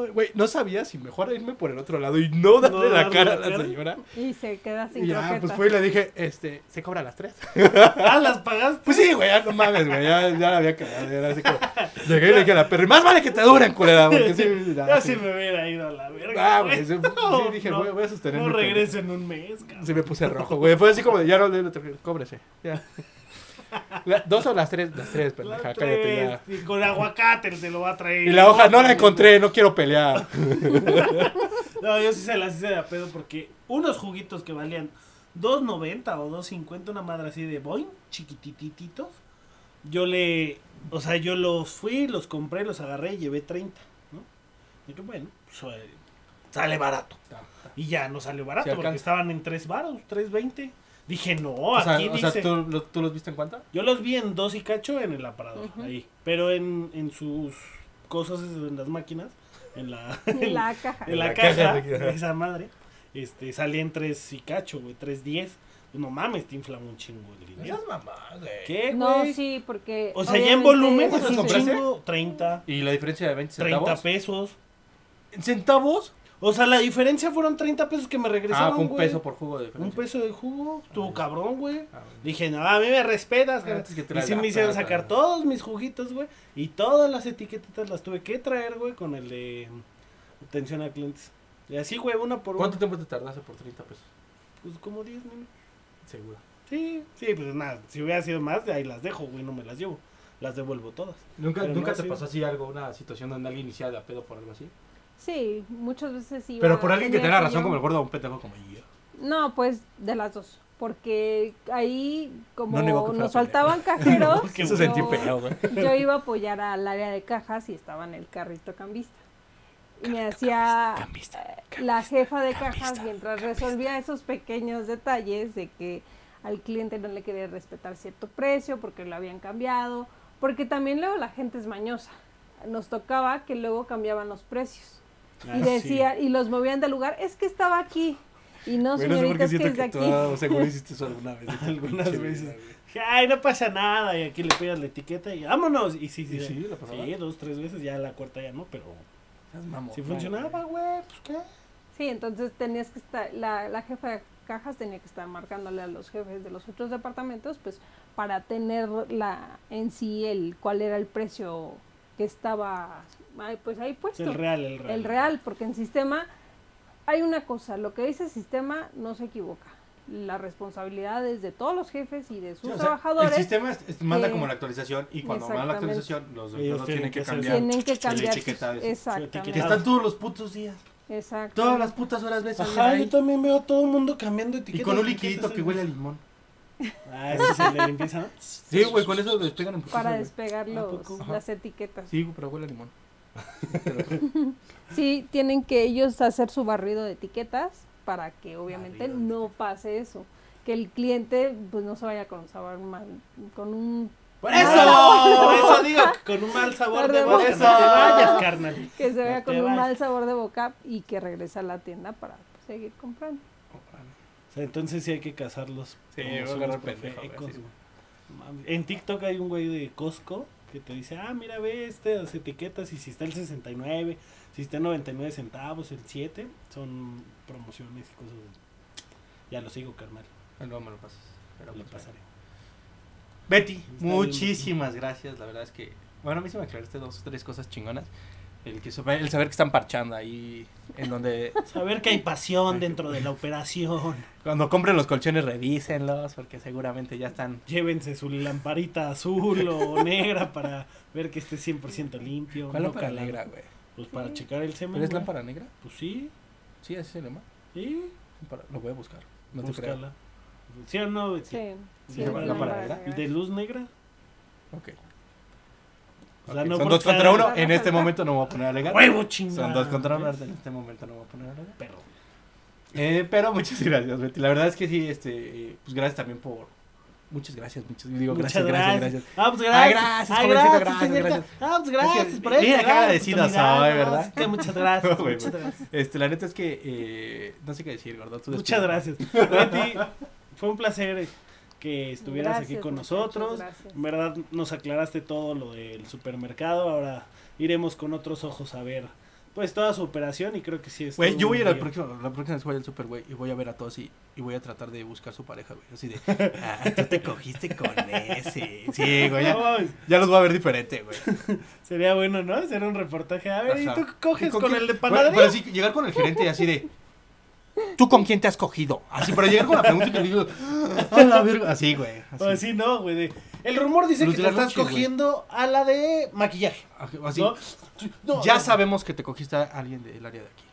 "Ay, güey, no sabía si mejor irme por el otro lado y no darle No la cara a la señora. Y se queda sin Y ya, croqueta. pues fui y le dije, este, ¿se cobra a las tres? Ah, las pagaste. Pues sí, güey, ya no mames, güey, ya, ya la había cagado. ya Era así como, llegué y le dije a la perra, más vale que te duren, culera, porque sí, ya, Ya sí. me hubiera ido a la verga. Ah, güey, sí, No, dije, no, voy, voy a sostener No regreso en un mes, cabrón. Sí me puse rojo, güey. Fue así como de, ya no le cóbrese. Ya. La- dos o las tres, las tres, pendeja, Las cállate ya. y con aguacate se lo va a traer. Y la hoja no la encontré, no quiero pelear. No, yo sí se las hice de a pedo porque unos juguitos que valían 2.90 o 2.50, una madre así de boing, chiquitititos. Yo le, o sea, yo los fui, los compré, los agarré y llevé 30, ¿no? Y yo, bueno, pues, eh, sale barato. Y ya no salió barato porque estaban en 3 varos, 3.20. Dije, no, O sea, aquí o sea, dice... ¿tú, lo- ¿tú los viste en cuánto? Yo los vi en dos y cacho en el aparador, Ujú. ahí. Pero en, en sus cosas, en las máquinas, en la, En la caja. en la, la caja, caja esa madre, este, salía en tres y cacho, güey, tres diez. Pues no mames, te infla un chingo de dinero. Esas mamás, güey. ¿Qué, No, güey? sí, porque... O sea, ya en volumen eso es un chingo, 30, ¿Y la diferencia de 20 30 centavos? pesos. ¿En centavos? O sea, la diferencia fueron 30 pesos que me regresaron, Ah, fue un güey. peso por jugo de diferencia. Un peso de jugo, estuvo Ah, cabrón, güey. Ah, bueno. Dije, no, a mí me respetas, Ah, antes que Y sí me hicieron sacar todos mis juguitos, güey. Y todas las etiquetitas las tuve que traer, güey, con el de atención a clientes. Y así, güey, una por ¿Cuánto una. tiempo te tardaste por 30 pesos? Pues como 10 minutos. Seguro. Sí, sí, pues nada. Si hubiera sido más, de ahí las dejo, güey, no me las llevo. Las devuelvo todas. ¿Nunca, Pero ¿nunca no, te pasó así algo, una situación donde alguien iniciaba de a pedo por algo así? Sí, muchas veces sí. Pero por alguien que tenga razón yo- como el gordo un pendejo como yo. No, pues de las dos. Porque ahí, como No nos faltaban cajeros, sentí yo- feo, yo iba a apoyar al área de cajas y estaba en el carrito cambista. Y me hacía eh, la jefa de cajas mientras resolvía esos pequeños detalles de que al cliente no le quería respetar cierto precio porque lo habían cambiado, porque también luego la gente es mañosa. Nos tocaba que luego cambiaban los precios Ah, y decía y los movían del lugar, es que estaba aquí. Y no, Güey, no sé por señorita, es que es de que aquí. tú ah, seguro hiciste eso alguna vez. Algunas veces. Ay, no pasa nada. Y aquí le pegas la etiqueta y vámonos. Y sí, sí, ¿Y sí. sí, la pasaba? Sí, dos, tres veces. Ya la cuarta ya no, pero mamón, sí no, funcionaba, güey. Pues qué. Sí, entonces tenías que estar, la, la jefa de cajas tenía que estar marcándole a los jefes de los otros departamentos, pues para tener la en sí el cuál era el precio que estaba pues ahí Es puesto. el real, el real. El real, porque en sistema hay una cosa, lo que dice el sistema no se equivoca. La responsabilidad es de todos los jefes y de sus Sí, o sea, trabajadores. el sistema es- es- manda que- como la actualización y cuando manda la actualización los doctores tienen tienen que cambiar. tienen que cambiar. Exactamente. Están todos los putos días. Exacto. Todas las putas horas ves Ajá, yo también veo a todo el mundo cambiando Y etiquetas. con un liquidito que huele a limón. Ah, ese es el de limpieza. Sí, güey, con eso lo despegan en para despegar ¿A los, las etiquetas. Sí, güey, pero huele a limón. Sí, tienen que ellos hacer su barrido de etiquetas para que obviamente Barrido no pase eso. Que el cliente pues no se vaya con un sabor mal, con un Por eso, por eso digo, que con un mal sabor de boca, no te vayas, carnal. que se vaya No con un vayas. mal sabor de boca y que regrese a la tienda para pues, seguir comprando. O sea, entonces sí hay que cazarlos. Sí, como voy a. En TikTok hay un güey de Costco que te dice, ah, mira, ve estas etiquetas y si está el 69, si está en 99 centavos, el 7, son promociones y cosas. así. Ya lo sigo, carnal. Luego me lo pasas. Pero Le pues, pasaré. Betty, Está muchísimas gracias. La verdad es que, bueno, a mí se me aclaraste dos o tres cosas chingonas. El, que, supe- el saber que están parchando ahí, en donde Saber que hay pasión dentro de la operación. cuando compren los colchones revísenlos, porque seguramente ya están. Llévense su lamparita azul o negra para ver que esté 100% limpio. ¿Cuál no lámpara calado. negra, güey? Pues para checar el semen. ¿Pero es lámpara negra? Pues sí, Sí, así se llama. sí. Lámpara- Lo voy a buscar. No te creo. Búscala. ¿Sí o no? Sí. Sí, lámpara negra. ¿De luz negra? Ok. O sea, Ok, no Son dos contra uno. En este momento no me voy a poner a alegar. ¡Huevo chingada! Son dos contra uno. En este momento no me voy a poner a alegar. Perro. Eh, pero muchas gracias, Betty. La verdad es que sí, este, eh, pues gracias también por. Muchas gracias, muchas, digo, Muchas gracias, gracias, gracias. Ah, pues Ah, gracias. gracias, Ah, gracias, gracias, gracias. Ah, pues gracias Gracias. por eso. Mira, qué gracias, agradecido soy, no, ¿verdad? que muchas gracias, Güey, muchas gracias. Este, la neta es que, eh, no sé qué decir, gordo. Muchas gracias. Betty, fue un placer que estuvieras aquí con nosotros. gracias. En verdad nos aclaraste todo lo del supermercado. Ahora iremos con otros ojos a ver pues toda su operación y creo que sí es. Güey, yo voy a ir lío. próximo, la próxima vez voy al super, güey, y voy a ver a todos y, y voy a tratar de buscar su pareja, güey. Así de, ah, tú te cogiste con ese. Sí, güey, ya, No mames, ya los voy a ver diferente, güey. Sería bueno, ¿no? Hacer un reportaje. A ver, Ajá. ¿y tú coges ¿Y con, el de Bueno, panadería? pero sí, llegar con el gerente y así de, ¿tú con quién te has cogido? Así, pero llegar con la pregunta y que le digo, a la verga. Así, güey. Así. Pues sí, no, güey. de- El rumor dice Los que de te la estás noche, cogiendo a la de maquillaje. Así. ¿no? No, Ya no. sabemos que te cogiste a alguien del área de aquí.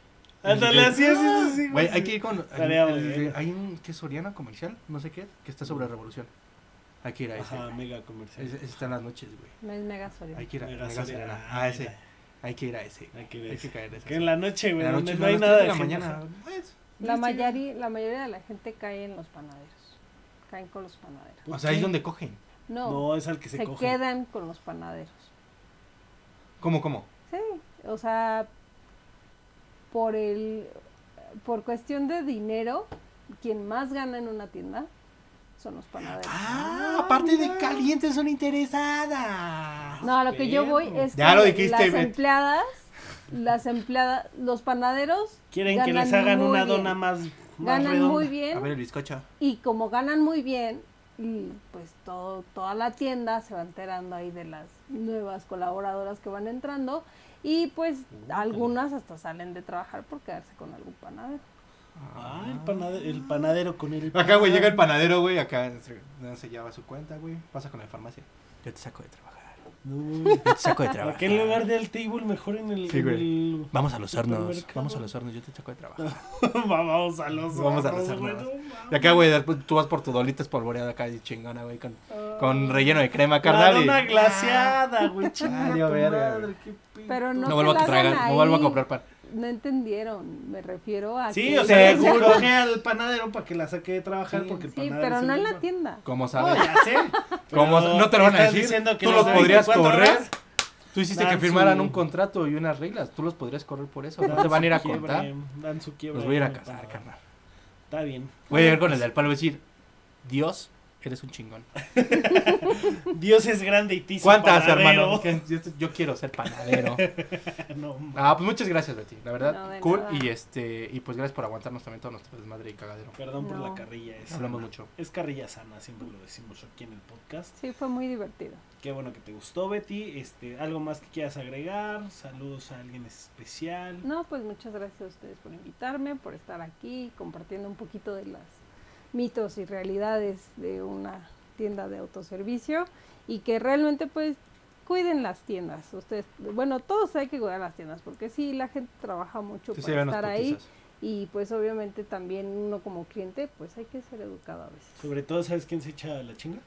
Ándale, así es, sí, sí, Güey, hay que ir con. Hay un que es Soriana comercial, no sé qué, que está sobre Revolución. Hay que ir a ese. Ajá, mega comercial. Ese, ese está en las noches, güey. No es mega Soriana. Hay que ir a Mega Mega Soriana. Soriana. Ah, Ah, ese. mira. Hay que ir a ese. Hay que ir a Hay ese. que caer a ese. Que en la noche, güey, En la donde noche, no hay las nada tres de la gente. mañana. pues, La, sí, mayoría, la mayoría de la gente cae en los panaderos. Caen con los panaderos. O sea, ahí es donde cogen. No, No, es al que se, se, coge. quedan con los panaderos. ¿Cómo, cómo? Sí, o sea, por el por cuestión de dinero, quien más gana en una tienda son los panaderos. Ah, aparte de calientes son interesadas. no, a lo que yo voy es Ya que lo dijiste, las Bet. empleadas, las empleadas, los panaderos Quieren que les hagan una bien. dona más, más ganan redonda. muy A bien ver el bizcocho. y como ganan muy bien, pues todo, toda la tienda se va enterando ahí de las nuevas colaboradoras que van entrando y pues algunas hasta salen de trabajar por quedarse con algún panadero. Ah, el panadero, el panadero con el... Acá, güey, llega el panadero, güey, acá no se lleva su cuenta, güey. Pasa con la farmacia. Yo te saco de trabajar. No, Yo te saco de trabajar. ¿Para qué en lugar del table mejor en el... Sí, en el- Vamos a los hornos. Vamos a los hornos. Yo te saco de trabajar. Vamos a los Vamos a hornos, los hornos. Y acá, güey, tú vas por tu dolita espolvoreada acá y chingona, güey, con, con relleno de crema, carnal. y- dona glaseada, güey, chinga Valió tu verga, madre, güey. qué pinche- Pero no, No vuelvo a tragar, no vuelvo a comprar pan. No entendieron, me refiero a Sí, que- o sea, coge al panadero para que la saque de trabajar Sí. porque el Sí, panadero pero no en la tienda. ¿Cómo No, sabes? ya sé. ¿Cómo? pero No te lo van a decir. diciendo que Tú los podrías 24 correr. horas Tú hiciste Dan que firmaran su- un contrato y unas reglas. Tú los podrías correr por eso. No dan te van a ir a su quiebre, contar. Dan su quiebra. Los voy a ir a casar, carnal. Está bien. Voy a llegar con el del palo y voy a decir, Dios, eres un chingón. Dios es grande y tizo ¿Cuántas, panadero. hermano? Yo, yo quiero ser panadero. No, Ah, pues muchas gracias, Betty. La verdad, No, cool. nada. Y este y pues gracias por aguantarnos también todo nuestro desmadre y cagadero. perdón por la carrilla. Es, Hablamos mucho. es carrilla sana, siempre lo decimos aquí en el podcast. Sí, fue muy divertido. Qué bueno que te gustó, Betty. Este, ¿Algo más que quieras agregar? Saludos a alguien especial. No, pues muchas gracias a ustedes por invitarme, por estar aquí, compartiendo un poquito de las mitos y realidades de una tienda de autoservicio y que realmente pues cuiden las tiendas. Ustedes, bueno, todos hay que cuidar las tiendas porque sí, la gente trabaja mucho Sí, para estar ahí y pues obviamente también uno como cliente pues hay que ser educado a veces. Sobre todo, ¿sabes quién se echa la chinga?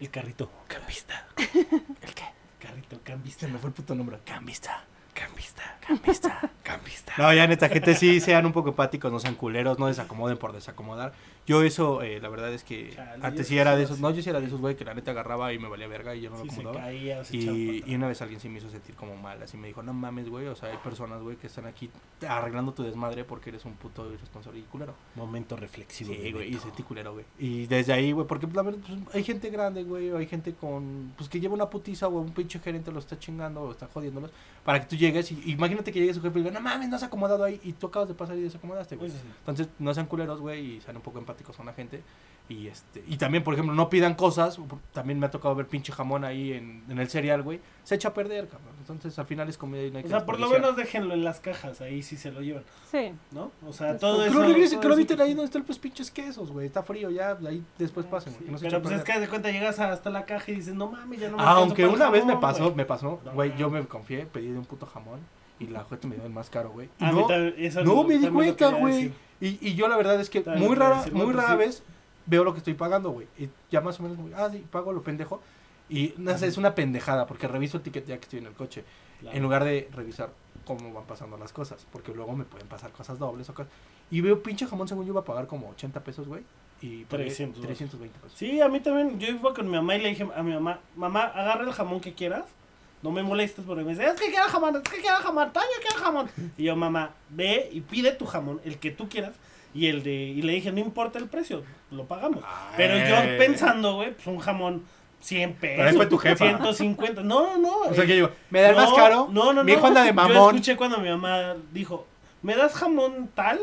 El carrito. Cambista. ¿El qué? Carrito, cambista. Me fue el puto nombre. Cambista. Cambista, cambista, cambista. No, ya neta, gente, sí sean un poco empáticos, no sean culeros, no desacomoden por desacomodar. Yo eso, eh, la verdad es que Chale, antes sí era lo de esos, no, yo sí era de esos, güey, que la neta agarraba y me valía verga y yo no me Sí, se acomodaba. caía, se Y, y una vez alguien sí me hizo sentir como mal, así me dijo, no mames, güey, o sea, hay personas, güey, que están aquí arreglando tu desmadre porque eres un puto irresponsable y culero. Momento reflexivo. Sí, güey, y sentí culero, güey. Y desde ahí, güey, porque la verdad, pues, hay gente grande, güey, o hay gente con, pues que lleva una putiza, o un pinche gerente lo está chingando o está jodiéndolos, para que tú llegues y imagínate que llegue su jefe y diga, no mames, no has acomodado ahí, y tú acabas de pasar y desacomodaste, güey. Pues, sí. Entonces, no sean culeros, güey, y sean un poco empáticos con la gente. Y este y también, por ejemplo, no pidan cosas. También me ha tocado ver pinche jamón ahí en, en el cereal, güey. Se echa a perder, cabrón. Entonces, al final es comida y no hay O que sea, por lo menos déjenlo en las cajas, ahí sí se lo llevan, Sí. ¿no? O sea, todo eso. regresen, que lo eviten ahí donde están los pinches quesos, güey. Está frío ya, ahí después pasen, güey. Sí, no se pero pues es que de cuenta llegas hasta la caja y dices, no mames, ya no me Ah, Aunque una vez me jamón, pasó, güey". me pasó, güey, no. yo me confié, pedí de un puto jamón y la gente me dio el más caro, güey. Y A mí no, no me di cuenta, güey. Y, y yo la verdad es que muy rara, muy pues rara sí. vez veo lo que estoy pagando, güey. Y ya más o menos, ah, sí, pago lo pendejo. Y no sé, es una pendejada porque reviso el ticket ya que estoy en el coche. Claro. En lugar de revisar cómo van pasando las cosas. Porque luego me pueden pasar cosas dobles o cosas. Y veo pinche jamón, según yo, iba a pagar como 80 pesos, güey. Y pagué 300 varos. 320 pesos. Sí, a mí también. Yo iba con mi mamá y le dije a mi mamá, mamá, agarra el jamón que quieras. No me molestes porque me dice, es que quiero jamón, es que quiero jamón, Toño quiero jamón. Y yo, mamá, ve y pide tu jamón, el que tú quieras. Y el de y le dije, no importa el precio, lo pagamos. Pero yo pensando, güey, pues un jamón 100 pesos. Pero fue tu jefa. 150. No, no. O sea eh, que yo, ¿me da el más no, caro? No, no, Mi no. hijo anda de Yo escuché cuando mi mamá dijo, ¿me das jamón tal?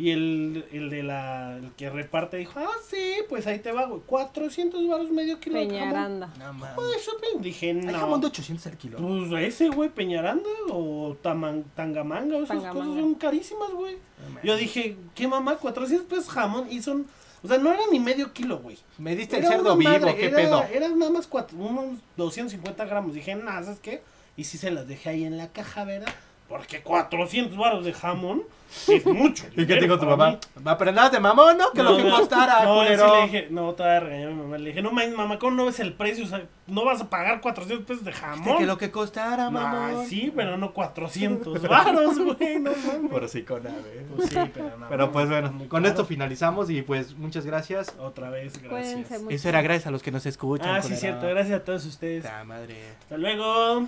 Y el, el de la el que reparte dijo, ah, sí, pues ahí te va, güey. 400 baros medio kilo de jamón. Peñaranda. No. Pues eso me dije, ¿Hay no. jamón de 800 al kilo? Pues ese, güey, Peñaranda o taman- Tangamanga, esas cosas son carísimas, güey. No. Yo dije, ¿qué mamá? 400 pesos jamón y son, o sea, no era ni medio kilo, güey. Me diste el cerdo vivo, madre, ¿qué era, pedo? Era nada más cuatro, unos 250 gramos. Dije, nada, ¿sabes qué? Y si se las dejé ahí en la caja, ¿verdad? Porque 400 baros de jamón es mucho. ¿Y qué te dijo tu mamá? Va, pero nada de mamón, ¿no? Que lo que No, costara, no, yo sí culero. le dije, no, todavía regañé a mi mamá. Le dije, no mames, mamá, ¿cómo no ves el precio? O sea, no vas a pagar 400 pesos de jamón. que lo que costara, No, mamón. sí, pero no 400 varos, güey, no mames. Por así con ave. Pues sí, pero no. Pero pues bueno, con caro. esto finalizamos y pues muchas gracias. Otra vez, gracias. Eso era gracias a los que nos escuchan. Ah, sí, culero. cierto. Gracias a todos ustedes. Ta madre. Hasta luego.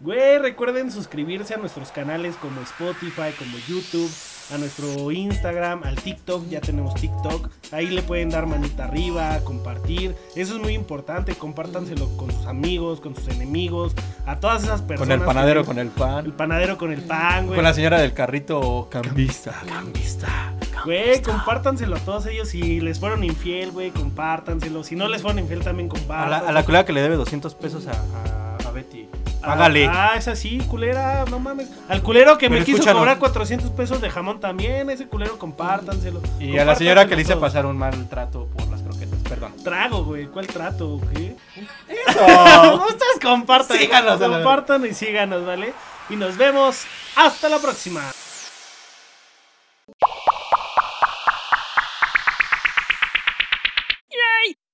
Güey, recuerden suscribirse a nuestros canales como Spotify, como YouTube, a nuestro Instagram, al TikTok, ya tenemos TikTok. Ahí le pueden dar manita arriba, compartir. Eso es muy importante, compártanselo con sus amigos, con sus enemigos, a todas esas personas. Con el panadero, que- con el el pan. panadero con el pan, güey. Con la señora del carrito cambista. Cambista. Güey, compártanselo a todos ellos. Si les fueron infiel, güey, compártanselo. Si no les fueron infiel, también A la, compártanselo. a la culera que le debe 200 pesos a, a, a Págale. Ah, esa sí, culera, no mames. Al culero que me quiso escúchanos. cobrar 400 pesos de jamón también, ese culero compártanselo. y a la señora que le hice pasar un mal trato por las croquetas. Perdón. Trago, güey, ¿cuál trato? ¿Qué? Eso. Ustedes compartan. Síganos, Compartan y síganos, ¿vale? Y nos vemos hasta la próxima.